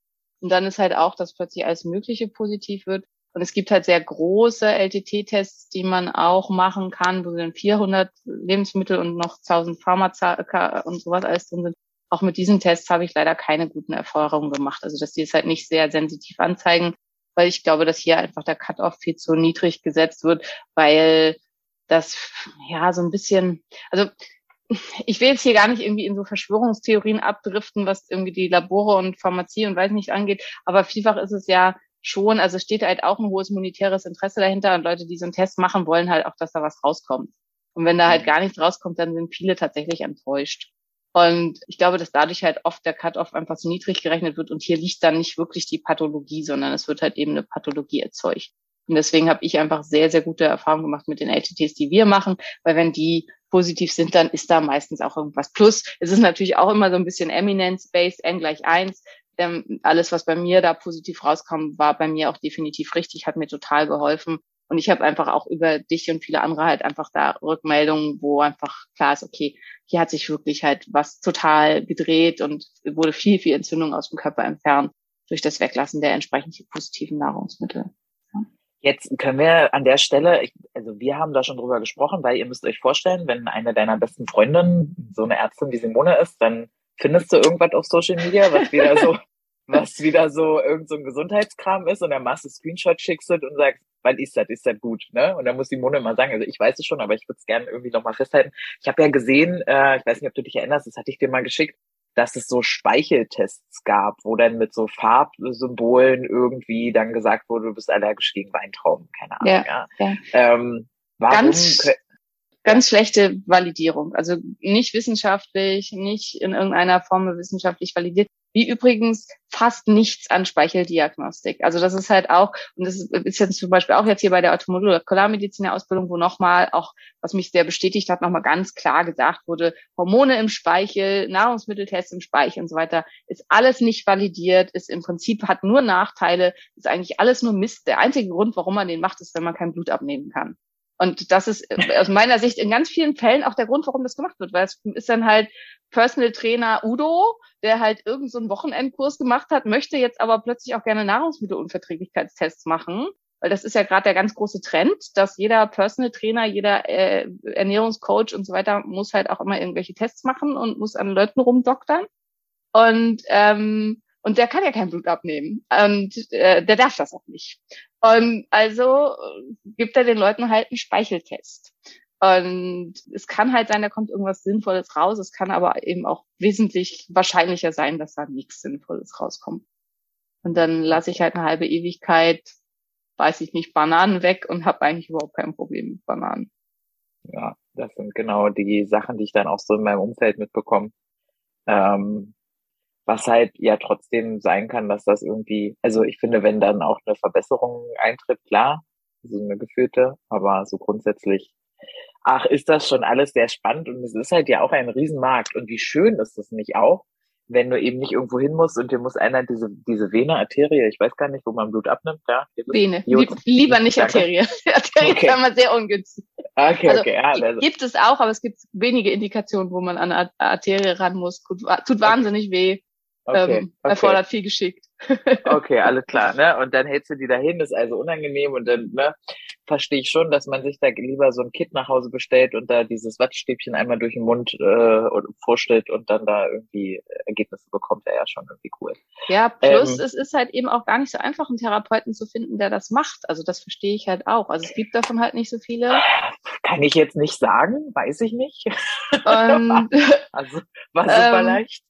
[SPEAKER 2] Und dann ist halt auch, dass plötzlich alles Mögliche positiv wird. Und es gibt halt sehr große LTT-Tests, die man auch machen kann, wo dann 400 Lebensmittel und noch 1000 Pharmazeutika und sowas alles drin sind. Auch mit diesen Tests habe ich leider keine guten Erfahrungen gemacht. Also, dass die es halt nicht sehr sensitiv anzeigen, weil ich glaube, dass hier einfach der Cut-off viel zu niedrig gesetzt wird, weil das ja so ein bisschen, also ich will jetzt hier gar nicht irgendwie in so Verschwörungstheorien abdriften, was irgendwie die Labore und Pharmazie und weiß nicht angeht, aber vielfach ist es ja schon, also steht halt auch ein hohes monetäres Interesse dahinter und Leute, die so einen Test machen, wollen halt auch, dass da was rauskommt. Und wenn da halt gar nichts rauskommt, dann sind viele tatsächlich enttäuscht. Und ich glaube, dass dadurch halt oft der Cut-off einfach zu niedrig gerechnet wird und hier liegt dann nicht wirklich die Pathologie, sondern es wird halt eben eine Pathologie erzeugt. Und deswegen habe ich einfach sehr, sehr gute Erfahrungen gemacht mit den LTTs, die wir machen, weil wenn die positiv sind, dann ist da meistens auch irgendwas. Plus, es ist natürlich auch immer so ein bisschen Eminence-based, n gleich eins. Ähm, alles, was bei mir da positiv rauskam, war bei mir auch definitiv richtig, hat mir total geholfen. Und ich habe einfach auch über dich und viele andere halt einfach da Rückmeldungen, wo einfach klar ist, okay, hier hat sich wirklich halt was total gedreht und wurde viel, viel Entzündung aus dem Körper entfernt durch das Weglassen der entsprechend positiven Nahrungsmittel.
[SPEAKER 3] Jetzt können wir an der Stelle, also wir haben da schon drüber gesprochen, weil ihr müsst euch vorstellen, wenn eine deiner besten Freundinnen so eine Ärztin wie Simone ist, dann findest du irgendwas auf Social Media, was wieder so, was wieder so irgend so ein Gesundheitskram ist und dann machst du Screenshot, schickst und sagst, wann ist das, ist das gut, ne? Und dann muss Simone mal sagen, also ich weiß es schon, aber ich würde es gerne irgendwie nochmal festhalten. Ich habe ja gesehen, äh, ich weiß nicht, ob du dich erinnerst, das hatte ich dir mal geschickt, dass es so Speicheltests gab, wo dann mit so Farbsymbolen irgendwie dann gesagt wurde, du bist allergisch gegen Weintrauben, keine Ahnung. Ja, ja. ja. Ähm, warum
[SPEAKER 2] ganz, ganz schlechte Validierung, also nicht wissenschaftlich, nicht in irgendeiner Form wissenschaftlich validiert. Wie übrigens fast nichts an Speicheldiagnostik. Also das ist halt auch, und das ist jetzt zum Beispiel auch jetzt hier bei der Automolekulärmediziner-Ausbildung, wo nochmal auch, was mich sehr bestätigt hat, nochmal ganz klar gesagt wurde, Hormone im Speichel, Nahrungsmitteltests im Speichel und so weiter, ist alles nicht validiert, ist im Prinzip, hat nur Nachteile, ist eigentlich alles nur Mist. Der einzige Grund, warum man den macht, ist, wenn man kein Blut abnehmen kann. Und das ist äh, aus meiner Sicht in ganz vielen Fällen auch der Grund, warum das gemacht wird, weil es ist dann halt Personal Trainer Udo, der halt irgendeinen so Wochenendkurs gemacht hat, möchte jetzt aber plötzlich auch gerne Nahrungsmittelunverträglichkeitstests machen. Weil das ist ja gerade der ganz große Trend, dass jeder Personal Trainer, jeder äh, Ernährungscoach und so weiter muss halt auch immer irgendwelche Tests machen und muss an Leuten rumdoktern. Und ähm, und der kann ja kein Blut abnehmen. Und äh, der darf das auch nicht. Und also äh, gibt er den Leuten halt einen Speicheltest. Und es kann halt sein, da kommt irgendwas Sinnvolles raus. Es kann aber eben auch wesentlich wahrscheinlicher sein, dass da nichts Sinnvolles rauskommt. Und dann lasse ich halt eine halbe Ewigkeit, weiß ich nicht, Bananen weg und habe eigentlich überhaupt kein Problem mit Bananen.
[SPEAKER 3] Ja, das sind genau die Sachen, die ich dann auch so in meinem Umfeld mitbekomme. Ähm, was halt ja trotzdem sein kann, dass das irgendwie, also ich finde, wenn dann auch eine Verbesserung eintritt, klar, so eine geführte, aber so grundsätzlich, ach, ist das schon alles sehr spannend und es ist halt ja auch ein Riesenmarkt und wie schön ist das nicht auch, wenn du eben nicht irgendwo hin musst und dir muss einer diese, diese Vene, Arterie, ich weiß gar nicht, wo man Blut abnimmt, ja?
[SPEAKER 2] Vene, Lieb, lieber nicht Arterie. Arterie okay. ist immer sehr ungünstig.
[SPEAKER 3] Okay, also, okay. Ja,
[SPEAKER 2] also. Gibt es auch, aber es gibt wenige Indikationen, wo man an Arterie ran muss. Tut, tut wahnsinnig okay. weh. Okay, ähm, okay. erfordert viel geschickt.
[SPEAKER 3] okay, alles klar, ne? Und dann hältst du die dahin, ist also unangenehm und dann, ne, verstehe ich schon, dass man sich da lieber so ein Kit nach Hause bestellt und da dieses Wattstäbchen einmal durch den Mund äh, vorstellt und dann da irgendwie Ergebnisse bekommt, wäre ja schon irgendwie cool.
[SPEAKER 2] Ja, plus ähm, es ist halt eben auch gar nicht so einfach, einen Therapeuten zu finden, der das macht. Also das verstehe ich halt auch. Also es gibt davon halt nicht so viele.
[SPEAKER 3] Kann ich jetzt nicht sagen, weiß ich nicht. Um, also war super ähm, leicht.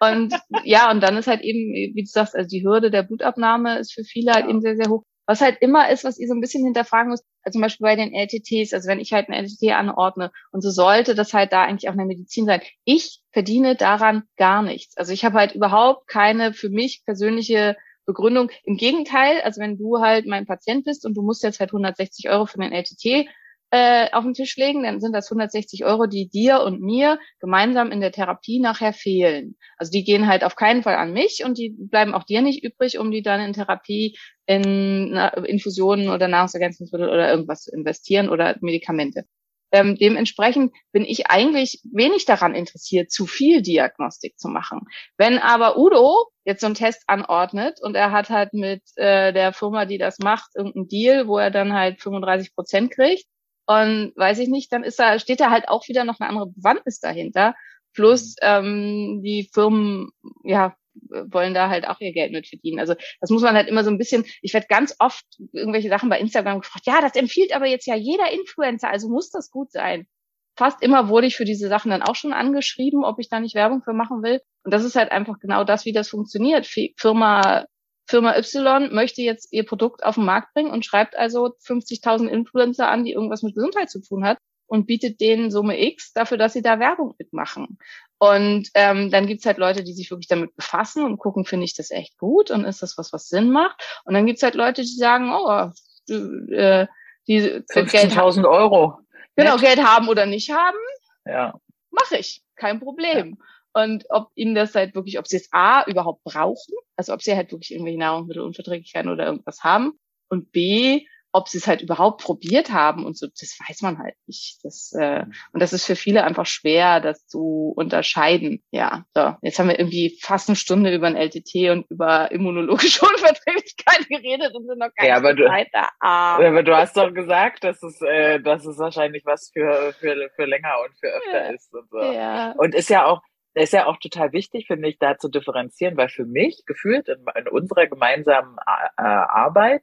[SPEAKER 2] Und ja, und dann ist halt eben, wie du sagst, also die Hürde der Blutabnahme ist für viele halt eben sehr, sehr hoch. Was halt immer ist, was ihr so ein bisschen hinterfragen müsst, also zum Beispiel bei den LTTs, also wenn ich halt ein LTT anordne und so sollte das halt da eigentlich auch eine Medizin sein. Ich verdiene daran gar nichts. Also ich habe halt überhaupt keine für mich persönliche Begründung. Im Gegenteil, also wenn du halt mein Patient bist und du musst jetzt halt 160 Euro für den LTT äh, auf den Tisch legen, dann sind das 160 Euro, die dir und mir gemeinsam in der Therapie nachher fehlen. Also die gehen halt auf keinen Fall an mich und die bleiben auch dir nicht übrig, um die dann in Therapie, in Infusionen oder Nahrungsergänzungsmittel oder irgendwas zu investieren oder Medikamente. Ähm, dementsprechend bin ich eigentlich wenig daran interessiert, zu viel Diagnostik zu machen. Wenn aber Udo jetzt so einen Test anordnet und er hat halt mit äh, der Firma, die das macht, irgendeinen Deal, wo er dann halt 35 Prozent kriegt, und weiß ich nicht, dann ist da, steht da halt auch wieder noch eine andere Bewandtnis dahinter. Plus mhm. ähm, die Firmen, ja, wollen da halt auch ihr Geld mit verdienen. Also das muss man halt immer so ein bisschen, ich werde ganz oft irgendwelche Sachen bei Instagram gefragt, ja, das empfiehlt aber jetzt ja jeder Influencer, also muss das gut sein. Fast immer wurde ich für diese Sachen dann auch schon angeschrieben, ob ich da nicht Werbung für machen will. Und das ist halt einfach genau das, wie das funktioniert. Firma Firma Y möchte jetzt ihr Produkt auf den Markt bringen und schreibt also 50.000 Influencer an, die irgendwas mit Gesundheit zu tun hat und bietet denen Summe X dafür, dass sie da Werbung mitmachen. Und ähm, dann gibt's halt Leute, die sich wirklich damit befassen und gucken, finde ich das echt gut und ist das was, was Sinn macht. Und dann gibt's halt Leute, die sagen, oh, äh, die
[SPEAKER 3] 15.000 Euro.
[SPEAKER 2] Genau. Geld haben oder nicht haben.
[SPEAKER 3] Ja.
[SPEAKER 2] Mache ich, kein Problem. Und ob ihnen das halt wirklich, ob sie es A überhaupt brauchen, also ob sie halt wirklich irgendwelche Nahrungsmittelunverträglichkeiten oder irgendwas haben und B, ob sie es halt überhaupt probiert haben und so, das weiß man halt nicht. Das, äh, und das ist für viele einfach schwer, das zu unterscheiden. Ja, so. Jetzt haben wir irgendwie fast eine Stunde über ein LTT und über immunologische Unverträglichkeit geredet und sind noch gar
[SPEAKER 3] Ja,
[SPEAKER 2] nicht
[SPEAKER 3] aber du-
[SPEAKER 2] weiter. Ah.
[SPEAKER 3] Aber du hast doch gesagt, dass es, äh, dass es wahrscheinlich was für, für, für länger und für öfter
[SPEAKER 2] Ja.
[SPEAKER 3] ist und so.
[SPEAKER 2] Ja.
[SPEAKER 3] Und ist ja auch, ist ja auch total wichtig, finde ich, da zu differenzieren, weil für mich gefühlt in, in unserer gemeinsamen äh, Arbeit,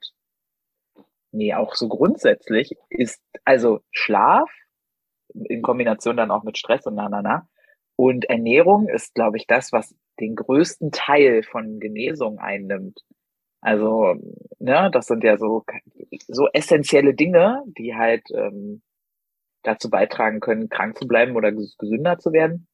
[SPEAKER 3] nee, auch so grundsätzlich, ist also Schlaf in Kombination dann auch mit Stress und na, na, na. Und Ernährung ist, glaube ich, das, was den größten Teil von Genesung einnimmt. Also, ne, das sind ja so, so essentielle Dinge, die halt ähm, dazu beitragen können, krank zu bleiben oder ges- gesünder zu werden.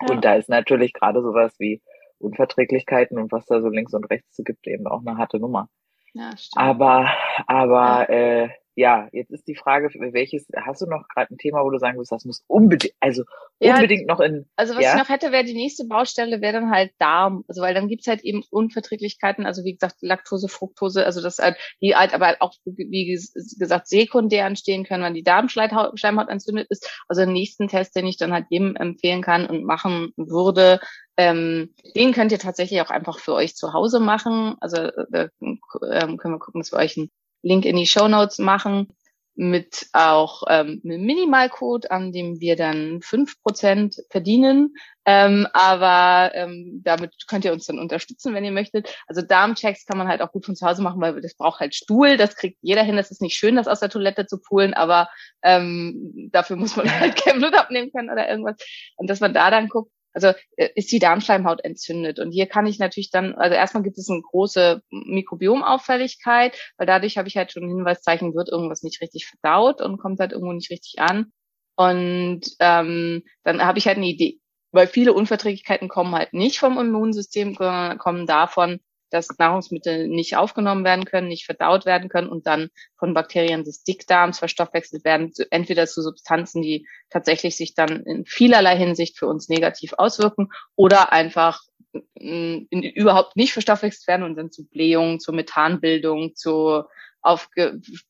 [SPEAKER 2] Ja.
[SPEAKER 3] Und da ist natürlich gerade sowas wie Unverträglichkeiten und was da so links und rechts gibt, eben auch eine harte Nummer.
[SPEAKER 2] ja, stimmt.
[SPEAKER 3] Aber, aber äh, ja, jetzt ist die Frage, welches, hast du noch gerade ein Thema, wo du sagen würdest, das muss unbedingt, also
[SPEAKER 2] Ja,
[SPEAKER 3] unbedingt noch in,
[SPEAKER 2] Also was
[SPEAKER 3] Ja.
[SPEAKER 2] ich noch hätte, wäre die nächste Baustelle, wäre dann halt Darm. Also weil dann gibt's halt eben Unverträglichkeiten, also wie gesagt, Laktose, Fructose, also das halt, die halt aber auch, wie ges- gesagt, sekundär entstehen können, wenn die Darmschleimhaut Schleimhaut entzündet ist. Also den nächsten Test, den ich dann halt jedem empfehlen kann und machen würde, ähm, den könnt ihr tatsächlich auch einfach für euch zu Hause machen. Also äh, ähm, können wir gucken, dass wir euch einen Link in die Show Notes machen mit auch ähm, einem Minimalcode, an dem wir dann fünf Prozent verdienen. Ähm, aber ähm, damit könnt ihr uns dann unterstützen, wenn ihr möchtet. Also Darmchecks kann man halt auch gut von zu Hause machen, weil das braucht halt Stuhl. Das kriegt jeder hin. Das ist nicht schön, das aus der Toilette zu poolen, aber ähm, dafür muss man halt kein Blut abnehmen können oder irgendwas. Und dass man da dann guckt, also äh, ist die Darmschleimhaut entzündet. Und hier kann ich natürlich dann, also erstmal gibt es eine große Mikrobiomauffälligkeit, weil dadurch habe ich halt schon ein Hinweiszeichen, wird irgendwas nicht richtig verdaut und kommt halt irgendwo nicht richtig an. Und ähm, dann habe ich halt eine Idee, weil viele Unverträglichkeiten kommen halt nicht vom Immunsystem, sondern kommen davon, dass Nahrungsmittel nicht aufgenommen werden können, nicht verdaut werden können und dann von Bakterien des Dickdarms verstoffwechselt werden, entweder zu Substanzen, die tatsächlich sich dann in vielerlei Hinsicht für uns negativ auswirken oder einfach mh, in, überhaupt nicht verstoffwechselt werden und dann zu Blähungen, zur Methanbildung, zu auf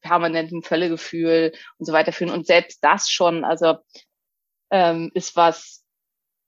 [SPEAKER 2] permanentem Völlegefühl und so weiter führen. Und selbst das schon, also ähm, ist was,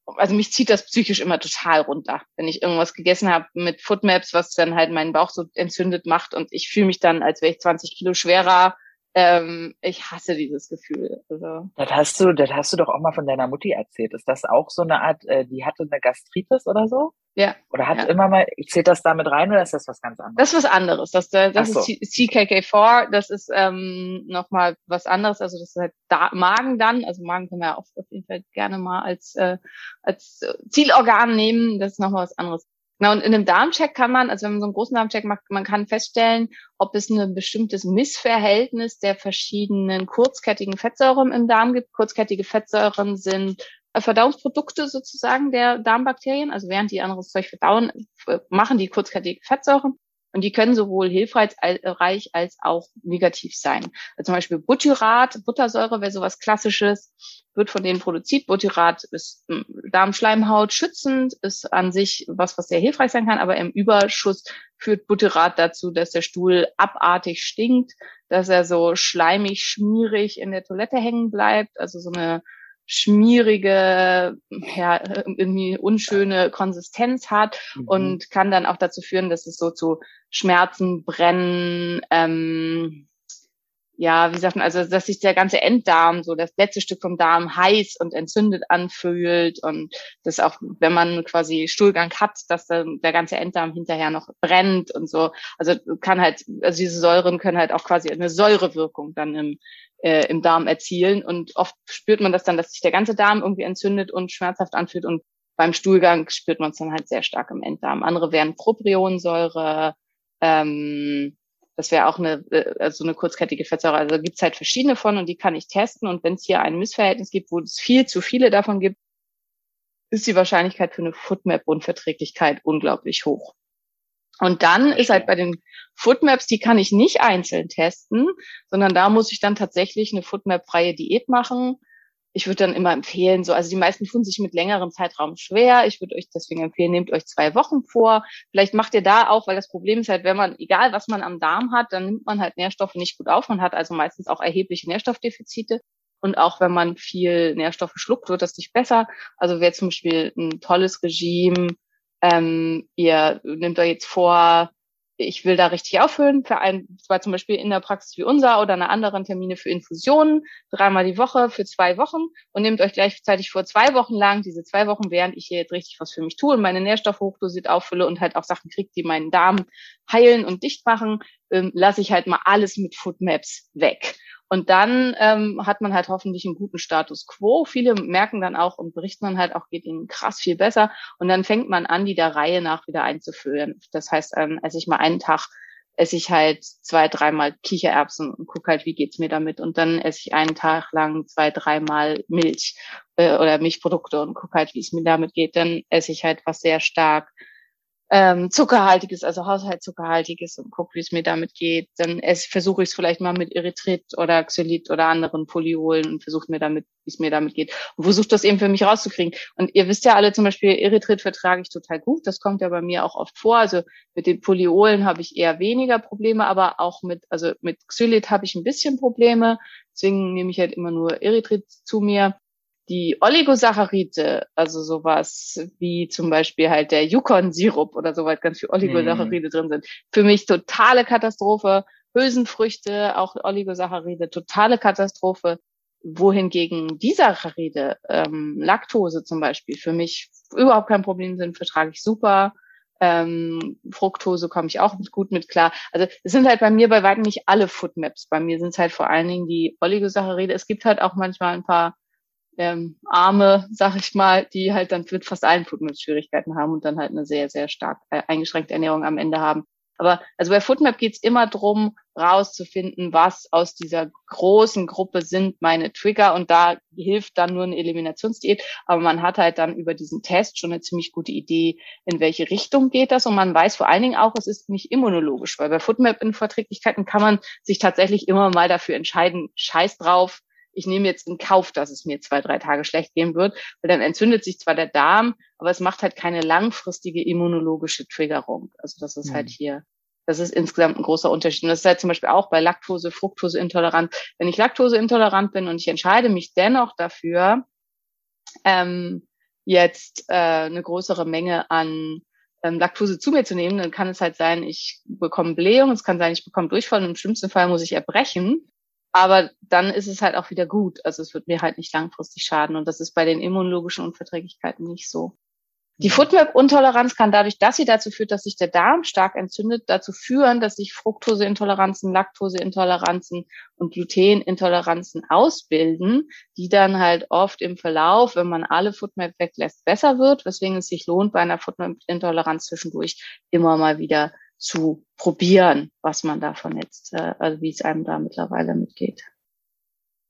[SPEAKER 2] also mich zieht das psychisch immer total runter, wenn ich irgendwas gegessen habe mit Foodmaps, was dann halt meinen Bauch so entzündet macht und ich fühle mich dann, als wäre ich 20 Kilo schwerer. Ähm, ich hasse dieses Gefühl. Also,
[SPEAKER 3] das hast du, das hast du doch auch mal von deiner Mutti erzählt. Ist das auch so eine Art, äh, die hatte eine Gastritis oder so?
[SPEAKER 2] Ja,
[SPEAKER 3] Oder hat
[SPEAKER 2] Ja.
[SPEAKER 3] immer mal, zählt das damit rein oder ist das was ganz anderes?
[SPEAKER 2] das ist was anderes. Das, äh, das
[SPEAKER 3] so.
[SPEAKER 2] ist C- CKK4, das ist ähm, nochmal was anderes. Also das ist halt da Magen dann. Also Magen können wir ja auch auf jeden Fall gerne mal als, äh, als Zielorgan nehmen. Das ist nochmal was anderes. Genau, und in einem Darmcheck kann man, also wenn man so einen großen Darmcheck macht, man kann feststellen, ob es ein bestimmtes Missverhältnis der verschiedenen kurzkettigen Fettsäuren im Darm gibt. Kurzkettige Fettsäuren sind Verdauungsprodukte sozusagen der Darmbakterien. Also während die anderes Zeug verdauen, äh, machen die kurzkettige Fettsäuren. Und die können sowohl hilfreich al- äh, als auch negativ sein. Also zum Beispiel Butyrat, Buttersäure wäre sowas Klassisches, wird von denen produziert. Butyrat ist ähm, Darmschleimhaut schützend, ist an sich was, was sehr hilfreich sein kann, aber im Überschuss führt Butyrat dazu, dass der Stuhl abartig stinkt, dass er so schleimig, schmierig in der Toilette hängen bleibt, also so eine schmierige, ja, irgendwie unschöne Konsistenz hat
[SPEAKER 3] Mhm.
[SPEAKER 2] und kann dann auch dazu führen, dass es so zu Schmerzen, Brennen, ähm, ja, wie sagt man, also dass sich der ganze Enddarm, so das letzte Stück vom Darm heiß und entzündet anfühlt und das auch, wenn man quasi Stuhlgang hat, dass dann der ganze Enddarm hinterher noch brennt und so. Also kann halt, also diese Säuren können halt auch quasi eine Säurewirkung dann im, äh, im Darm erzielen und oft spürt man das dann, dass sich der ganze Darm irgendwie entzündet und schmerzhaft anfühlt und beim Stuhlgang spürt man es dann halt sehr stark im Enddarm. Andere wären Proprionsäure, ähm, das wäre auch eine, äh, also eine kurzkettige Fettsäure. Also gibt's halt verschiedene von und die kann ich testen. Und wenn es hier ein Missverhältnis gibt, wo es viel zu viele davon gibt, ist die Wahrscheinlichkeit für eine Foodmap-Unverträglichkeit unglaublich hoch. Und dann ist halt bei den Foodmaps, die kann ich nicht einzeln testen, sondern da muss ich dann tatsächlich eine Foodmap-freie Diät machen ich würde dann immer empfehlen, so, also die meisten tun sich mit längerem Zeitraum schwer. Ich würde euch deswegen empfehlen, nehmt euch zwei Wochen vor. Vielleicht macht ihr da auch, weil das Problem ist halt, wenn man, egal was man am Darm hat, dann nimmt man halt Nährstoffe nicht gut auf. Man hat also meistens auch erhebliche Nährstoffdefizite. Und auch wenn man viel Nährstoffe schluckt, wird das nicht besser. Also wäre zum Beispiel ein tolles Regime, ähm, ihr nehmt euch jetzt vor, ich will da richtig auffüllen, für ein, zwar zum Beispiel in der Praxis wie unser oder eine anderen Termine für Infusionen, dreimal die Woche für zwei Wochen und nehmt euch gleichzeitig vor zwei Wochen lang, diese zwei Wochen, während ich hier jetzt richtig was für mich tue und meine Nährstoffe hochdosiert auffülle und halt auch Sachen kriege, die meinen Darm heilen und dicht machen, ähm, lasse ich halt mal alles mit Foodmaps weg. Und dann ähm, hat man halt hoffentlich einen guten Status quo. Viele merken dann auch und berichten dann halt auch, geht ihnen krass viel besser. Und dann fängt man an, die der Reihe nach wieder einzuführen. Das heißt, ähm, esse ich mal einen Tag, esse ich halt zwei, dreimal Kichererbsen und gucke halt, wie geht's mir damit. Und dann esse ich einen Tag lang zwei, dreimal Milch äh, oder Milchprodukte und gucke halt, wie es mir damit geht. Dann esse ich halt was sehr stark ähm, zuckerhaltiges, also Haushaltszuckerhaltiges und gucke, wie es mir damit geht. Dann versuche ich es vielleicht mal mit Erythrit oder Xylit oder anderen Polyolen und versuche mir damit, wie es mir damit geht. Und versuche das eben für mich rauszukriegen. Und ihr wisst ja alle zum Beispiel, Erythrit vertrage ich total gut. Das kommt ja bei mir auch oft vor. Also mit den Polyolen habe ich eher weniger Probleme, aber auch mit, also mit Xylit habe ich ein bisschen Probleme. Deswegen nehme ich halt immer nur Erythrit zu mir die Oligosaccharide, also sowas wie zum Beispiel halt der Yukon-Sirup oder so weit ganz viel Oligosaccharide mm. drin sind, für mich totale Katastrophe. Hülsenfrüchte, auch Oligosaccharide, totale Katastrophe. Wohingegen die Saccharide, ähm, Laktose zum Beispiel, für mich überhaupt kein Problem sind, vertrage ich super. Ähm, Fructose komme ich auch gut mit klar. Also es sind halt bei mir bei weitem nicht alle Foodmaps. Bei mir sind es halt vor allen Dingen die Oligosaccharide. Es gibt halt auch manchmal ein paar ähm, Arme, sag ich mal, die halt dann mit fast allen Foodmaps Schwierigkeiten haben und dann halt eine sehr, sehr stark äh, eingeschränkte Ernährung am Ende haben. Aber also bei Foodmap geht's immer drum, rauszufinden, was aus dieser großen Gruppe sind meine Trigger und da hilft dann nur eine Eliminationsdiät. Aber man hat halt dann über diesen Test schon eine ziemlich gute Idee, in welche Richtung geht das und man weiß vor allen Dingen auch, es ist nicht immunologisch, weil bei Foodmap-Unverträglichkeiten kann man sich tatsächlich immer mal dafür entscheiden, scheiß drauf, ich nehme jetzt in Kauf, dass es mir zwei, drei Tage schlecht gehen wird, weil dann entzündet sich zwar der Darm, aber es macht halt keine langfristige immunologische Triggerung. Also das ist halt mhm. halt hier, das ist insgesamt ein großer Unterschied. Und das ist halt zum Beispiel auch bei Laktose, Fructoseintolerant. Wenn ich Laktoseintolerant bin und ich entscheide mich dennoch dafür, ähm, jetzt äh, eine größere Menge an ähm, Laktose zu mir zu nehmen, dann kann es halt sein, ich bekomme Blähung, es kann sein, ich bekomme Durchfall und im schlimmsten Fall muss ich erbrechen. Aber dann ist es halt auch wieder gut. Also es wird mir halt nicht langfristig schaden. Und das ist bei den immunologischen Unverträglichkeiten nicht so. Die Foodmap-Untoleranz kann dadurch, dass sie dazu führt, dass sich der Darm stark entzündet, dazu führen, dass sich Fructoseintoleranzen, Laktoseintoleranzen und Glutenintoleranzen ausbilden, die dann halt oft im Verlauf, wenn man alle Foodmap weglässt, besser wird, weswegen es sich lohnt, bei einer Foodmap-Intoleranz zwischendurch immer mal wieder zu probieren, was man davon jetzt, äh, also wie es einem da mittlerweile mitgeht.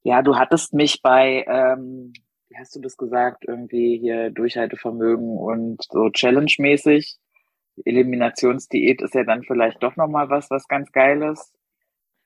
[SPEAKER 3] Ja, du hattest mich bei, ähm, wie hast du das gesagt, irgendwie hier Durchhaltevermögen und so Challenge-mäßig. Eliminationsdiät ist ja dann vielleicht doch nochmal was, was ganz Geiles.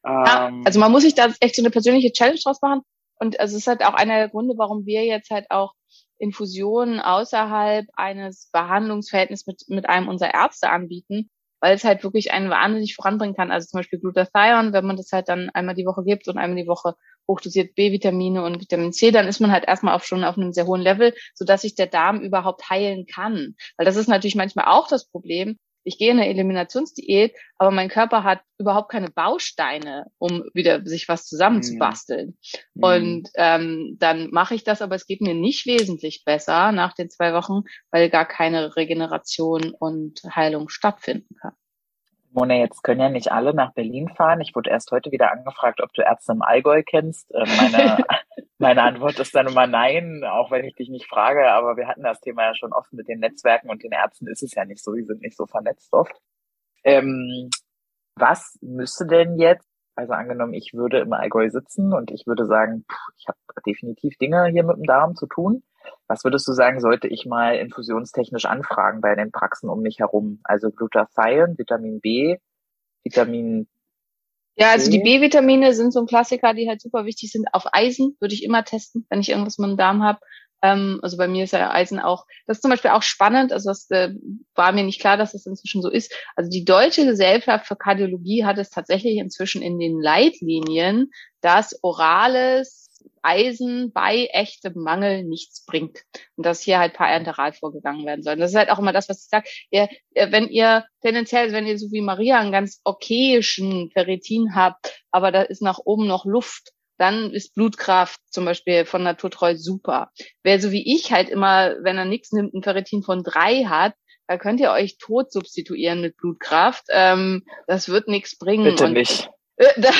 [SPEAKER 2] Ja, ähm, also man muss sich da echt so eine persönliche Challenge draus machen. Und also es ist halt auch einer der Gründe, warum wir jetzt halt auch Infusionen außerhalb eines Behandlungsverhältnisses mit, mit einem unserer Ärzte anbieten, weil es halt wirklich einen wahnsinnig voranbringen kann. Also zum Beispiel Glutathion, wenn man das halt dann einmal die Woche gibt und einmal die Woche hochdosiert B-Vitamine und Vitamin C, dann ist man halt erstmal auch schon auf einem sehr hohen Level, sodass sich der Darm überhaupt heilen kann. Weil das ist natürlich manchmal auch das Problem, ich gehe in eine Eliminationsdiät, aber mein Körper hat überhaupt keine Bausteine, um wieder sich was zusammenzubasteln. Mhm. Und ähm, dann mache ich das, aber es geht mir nicht wesentlich besser nach den zwei Wochen, weil gar keine Regeneration und Heilung stattfinden kann.
[SPEAKER 3] Mona, jetzt können ja nicht alle nach Berlin fahren. Ich wurde erst heute wieder angefragt, ob du Ärzte im Allgäu kennst. Äh, meine, meine Antwort ist dann immer nein, auch wenn ich dich nicht frage. Aber wir hatten das Thema ja schon oft mit den Netzwerken und den Ärzten ist es ja nicht so. Die sind nicht so vernetzt oft. Ähm, was müsste denn jetzt, also angenommen, ich würde im Allgäu sitzen und ich würde sagen, pff, ich habe definitiv Dinge hier mit dem Darm zu tun. Was würdest du sagen, sollte ich mal infusionstechnisch anfragen bei den Praxen um mich herum? Also Glutathion, Vitamin B, Vitamin
[SPEAKER 2] Ja, also die B-Vitamine sind so ein Klassiker, die halt super wichtig sind. Auf Eisen würde ich immer testen, wenn ich irgendwas mit dem Darm habe. Ähm, also bei mir ist ja Eisen auch, das ist zum Beispiel auch spannend, also das äh, war mir nicht klar, dass das inzwischen so ist. Also die Deutsche Gesellschaft für Kardiologie hat es tatsächlich inzwischen in den Leitlinien, dass orales Eisen bei echtem Mangel nichts bringt. Und dass hier halt parenteral vorgegangen werden soll. Und das ist halt auch immer das, was ich sage. Ihr, wenn ihr tendenziell, wenn ihr so wie Maria einen ganz okayischen Ferritin habt, aber da ist nach oben noch Luft, dann ist Blutkraft zum Beispiel von Naturtreu super. Wer so wie ich halt immer, wenn er nichts nimmt, ein Ferritin von drei hat, da könnt ihr euch tot substituieren mit Blutkraft. Ähm, das wird nichts bringen.
[SPEAKER 3] Bitte
[SPEAKER 2] Und
[SPEAKER 3] nicht.
[SPEAKER 2] Äh, Da,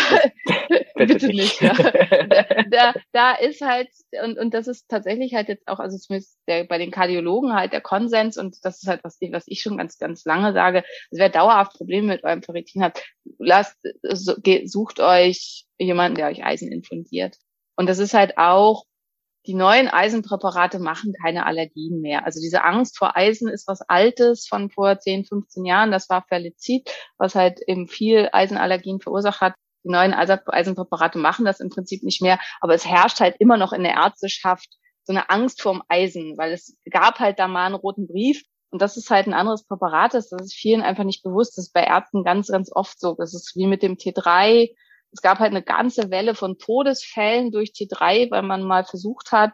[SPEAKER 3] Bitte
[SPEAKER 2] nicht. Da, da, da ist halt, und, und das ist tatsächlich halt jetzt auch, also zumindest der, bei den Kardiologen halt der Konsens, und das ist halt, was, was ich schon ganz, ganz lange sage, also wer dauerhaft Probleme mit eurem Ferritin hat, lasst, so, sucht euch jemanden, der euch Eisen infundiert. Und das ist halt auch, die neuen Eisenpräparate machen keine Allergien mehr. Also diese Angst vor Eisen ist was Altes von vor 10, 15 Jahren. Das war Ferlizid, was halt eben viel Eisenallergien verursacht hat. Die neuen Eisen- Eisenpräparate machen das im Prinzip nicht mehr. Aber es herrscht halt immer noch in der Ärzteschaft so eine Angst vorm Eisen, weil es gab halt da mal einen roten Brief. Und das ist halt ein anderes Präparat, das ist vielen einfach nicht bewusst. Das ist bei Ärzten ganz, ganz oft so. Das ist wie mit dem T3. Es gab halt eine ganze Welle von Todesfällen durch T3, weil man mal versucht hat,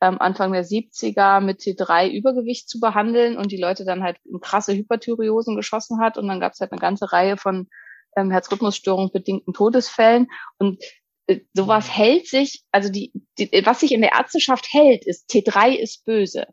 [SPEAKER 2] ähm, Anfang der 70er mit T3 Übergewicht zu behandeln und die Leute dann halt in krasse Hyperthyreosen geschossen hat. Und dann gab es halt eine ganze Reihe von ähm, Herzrhythmusstörungen bedingten Todesfällen. Und äh, sowas hält sich, also die, die, was sich in der Ärzteschaft hält, ist T3 ist böse.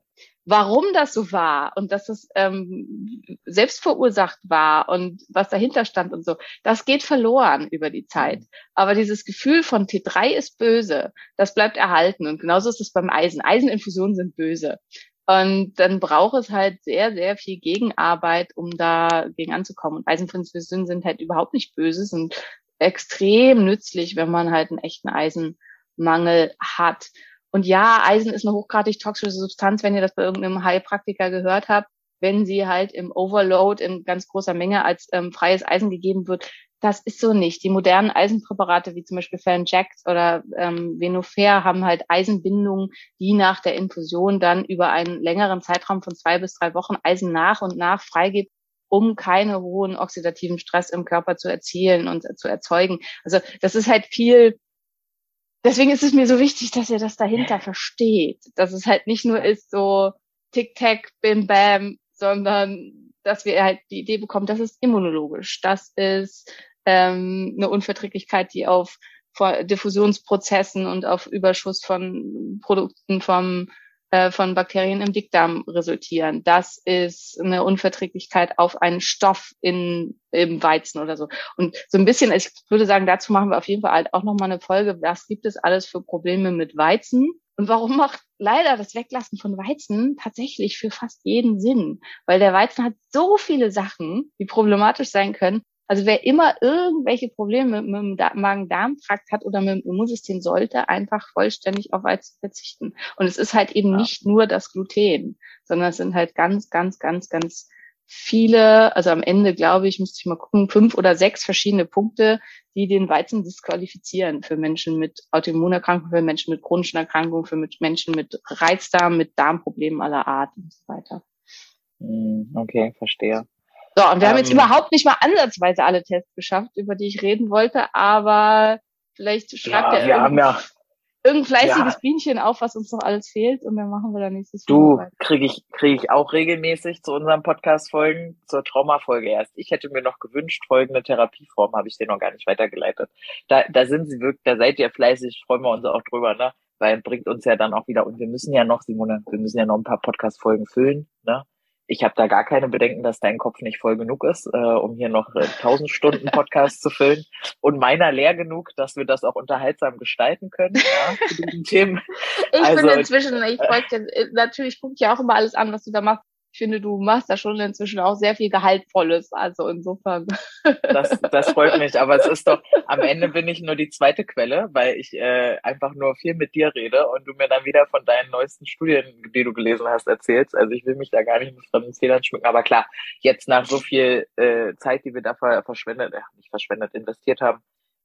[SPEAKER 2] Warum das so war und dass es ähm, selbst verursacht war und was dahinter stand und so, das geht verloren über die Zeit. Aber dieses Gefühl von T3 ist böse, das bleibt erhalten. Und genauso ist es beim Eisen. Eiseninfusionen sind böse. Und dann braucht es halt sehr, sehr viel Gegenarbeit, um da gegen anzukommen. Und Eiseninfusionen sind halt überhaupt nicht böse, sind extrem nützlich, wenn man halt einen echten Eisenmangel hat. Und ja, Eisen ist eine hochgradig toxische Substanz, wenn ihr das bei irgendeinem Heilpraktiker gehört habt, wenn sie halt im Overload in ganz großer Menge als ähm, freies Eisen gegeben wird. Das ist so nicht. Die modernen Eisenpräparate wie zum Beispiel Phalanjax oder ähm, Venofer haben halt Eisenbindungen, die nach der Infusion dann über einen längeren Zeitraum von zwei bis drei Wochen Eisen nach und nach freigibt, um keine hohen oxidativen Stress im Körper zu erzielen und zu erzeugen. Also das ist halt viel deswegen ist es mir so wichtig, dass ihr das dahinter versteht. Dass es halt nicht nur ist so Tic-Tac, Bim Bam, sondern dass wir halt die Idee bekommen, das ist immunologisch. Das ist ähm, eine Unverträglichkeit, die auf Diffusionsprozessen und auf Überschuss von Produkten vom äh, von Bakterien im Dickdarm resultieren. Das ist eine Unverträglichkeit auf einen Stoff in, im Weizen oder so. Und so ein bisschen, ich würde sagen, dazu machen wir auf jeden Fall halt auch nochmal eine Folge. Was gibt es alles für Probleme mit Weizen? Und warum macht leider das Weglassen von Weizen tatsächlich für fast jeden Sinn? Weil der Weizen hat so viele Sachen, die problematisch sein können. Also wer immer irgendwelche Probleme mit, mit dem Da- Magen-Darm-Trakt hat oder mit dem Immunsystem, sollte einfach vollständig auf Weizen verzichten. Und es ist halt eben
[SPEAKER 3] Ja.
[SPEAKER 2] nicht nur das Gluten, sondern es sind halt ganz, ganz, ganz, ganz viele, also am Ende glaube ich, müsste ich mal gucken, fünf oder sechs verschiedene Punkte, die den Weizen disqualifizieren für Menschen mit Autoimmunerkrankungen, für Menschen mit chronischen Erkrankungen, für Menschen mit Reizdarm, mit Darmproblemen aller Art und so weiter.
[SPEAKER 3] Hm, Okay, verstehe.
[SPEAKER 2] So, und wir haben jetzt
[SPEAKER 3] Ähm.
[SPEAKER 2] überhaupt nicht mal ansatzweise alle Tests geschafft, über die ich reden wollte, aber vielleicht schreibt
[SPEAKER 3] Ja,
[SPEAKER 2] ja,
[SPEAKER 3] wir haben ja,
[SPEAKER 2] irgendein fleißiges
[SPEAKER 3] Ja.
[SPEAKER 2] Bienchen auf, was uns noch alles fehlt und dann machen wir da nächstes
[SPEAKER 3] du
[SPEAKER 2] Mal. weiter.
[SPEAKER 3] kriege ich, kriege ich auch regelmäßig zu unseren Podcast-Folgen, zur Traumafolge erst. Ich hätte mir noch gewünscht, folgende Therapieform habe ich dir noch gar nicht weitergeleitet. Da, da sind sie wirklich, da seid ihr fleißig, freuen wir uns auch drüber, ne? Weil bringt uns ja dann auch wieder, und wir müssen ja noch, Simone, wir müssen ja noch ein paar Podcast-Folgen füllen, ne? Ich habe da gar keine Bedenken, dass dein Kopf nicht voll genug ist, äh, um hier noch äh, 1000 Stunden Podcast zu füllen. Und meiner leer genug, dass wir das auch unterhaltsam gestalten können, ja, zu diesen Themen.
[SPEAKER 2] Ich
[SPEAKER 3] Also,
[SPEAKER 2] bin inzwischen, ich folge dir, äh, natürlich gucke ich ja auch immer alles an, was du da machst. Ich finde, du machst da schon inzwischen auch sehr viel Gehaltvolles. Also insofern.
[SPEAKER 3] Das, das freut mich, aber es ist doch, am Ende bin ich nur die zweite Quelle, weil ich äh, einfach nur viel mit dir rede und du mir dann wieder von deinen neuesten Studien, die du gelesen hast, erzählst. Also ich will mich da gar nicht mit fremden Federn schmücken, aber klar, jetzt nach so viel äh, Zeit, die wir da ver verschwendet, äh, nicht verschwendet, investiert haben,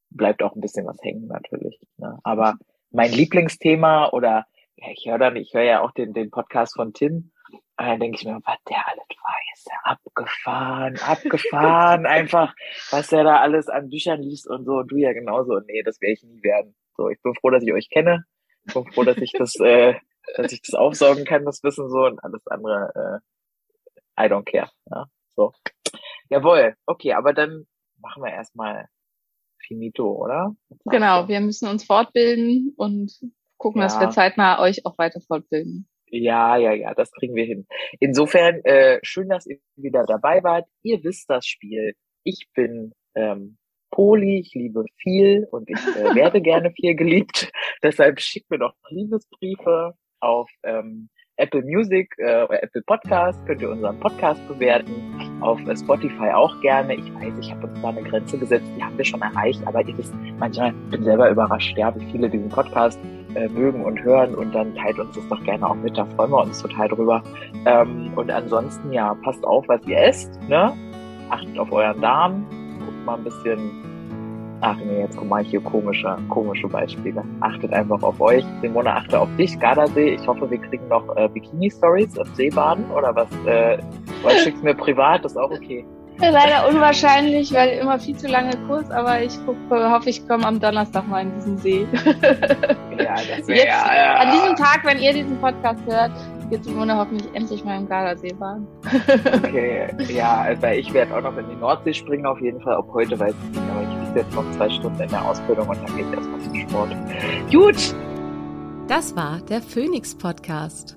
[SPEAKER 3] bleibt auch ein bisschen was hängen natürlich. Ne? Aber mein Lieblingsthema oder ja, ich höre dann, ich höre ja auch den, den Podcast von Tim, und dann denke ich mir, was der alles weiß, der abgefahren, abgefahren, einfach, was der da alles an Büchern liest und so, und du ja genauso. Und nee, das werde ich nie werden. So, ich bin froh, dass ich euch kenne. Ich bin froh, dass ich das, äh, dass ich das aufsaugen kann, das Wissen so und alles andere, äh, I don't care. Ja, so. Jawohl, okay, aber dann machen wir erstmal finito, oder?
[SPEAKER 2] Genau, wir müssen uns fortbilden und gucken, dass
[SPEAKER 3] Ja.
[SPEAKER 2] wir zeitnah euch auch weiter fortbilden.
[SPEAKER 3] Ja, ja, ja, das kriegen wir hin. Insofern, äh, schön, dass ihr wieder dabei wart. Ihr wisst das Spiel. Ich bin ähm, Poli, ich liebe viel und ich äh, werde gerne viel geliebt. Deshalb schickt mir doch Liebesbriefe auf ähm, Apple Music äh, oder Apple Podcast. Könnt ihr unseren Podcast bewerten. Auf äh, Spotify auch gerne. Ich weiß, ich habe uns da eine Grenze gesetzt, die haben wir schon erreicht, aber ihr wisst, manchmal bin selber überrascht, ja, wie viele diesen Podcast äh, mögen und hören und dann teilt uns das doch gerne auch mit, da freuen wir uns total drüber. Ähm, und ansonsten, ja, passt auf, was ihr esst, ne? Achtet auf euren Darm, guckt mal ein bisschen, ach nee, jetzt mal hier komische, komische Beispiele. Achtet einfach auf euch. Simone, achte auf dich, Gardasee. Ich hoffe, wir kriegen noch äh, Bikini-Stories im Seebaden oder was, äh, oder schickst mir privat, ist auch okay.
[SPEAKER 2] Leider unwahrscheinlich, weil immer viel zu lange Kurs, aber ich guck, hoffe, ich komme am Donnerstag mal in diesen See.
[SPEAKER 3] Ja, das
[SPEAKER 2] Jetzt, an diesem Tag, wenn ihr diesen Podcast hört, wird Simone hoffentlich endlich mal im Gardasee fahren.
[SPEAKER 3] Okay, ja, also ich werde auch noch in die Nordsee springen, auf jeden Fall. Ob heute weiß ich nicht, aber ich bin jetzt noch zwei Stunden in der Ausbildung und dann gehe ich erstmal zum Sport. Gut,
[SPEAKER 1] Das war der Phoenix Podcast.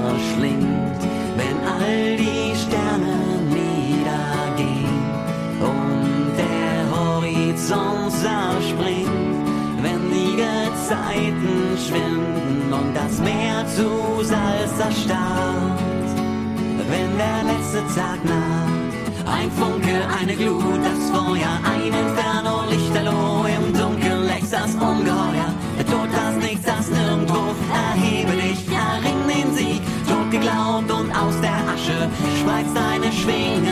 [SPEAKER 4] verschlingt, wenn all die Sterne niedergehen und der Horizont zerspringt, wenn die Gezeiten schwinden und das Meer zu Salz erstarrt, wenn der letzte Tag naht, ein Funke, eine Glut, das Feuer, ein Inferno, Schwingen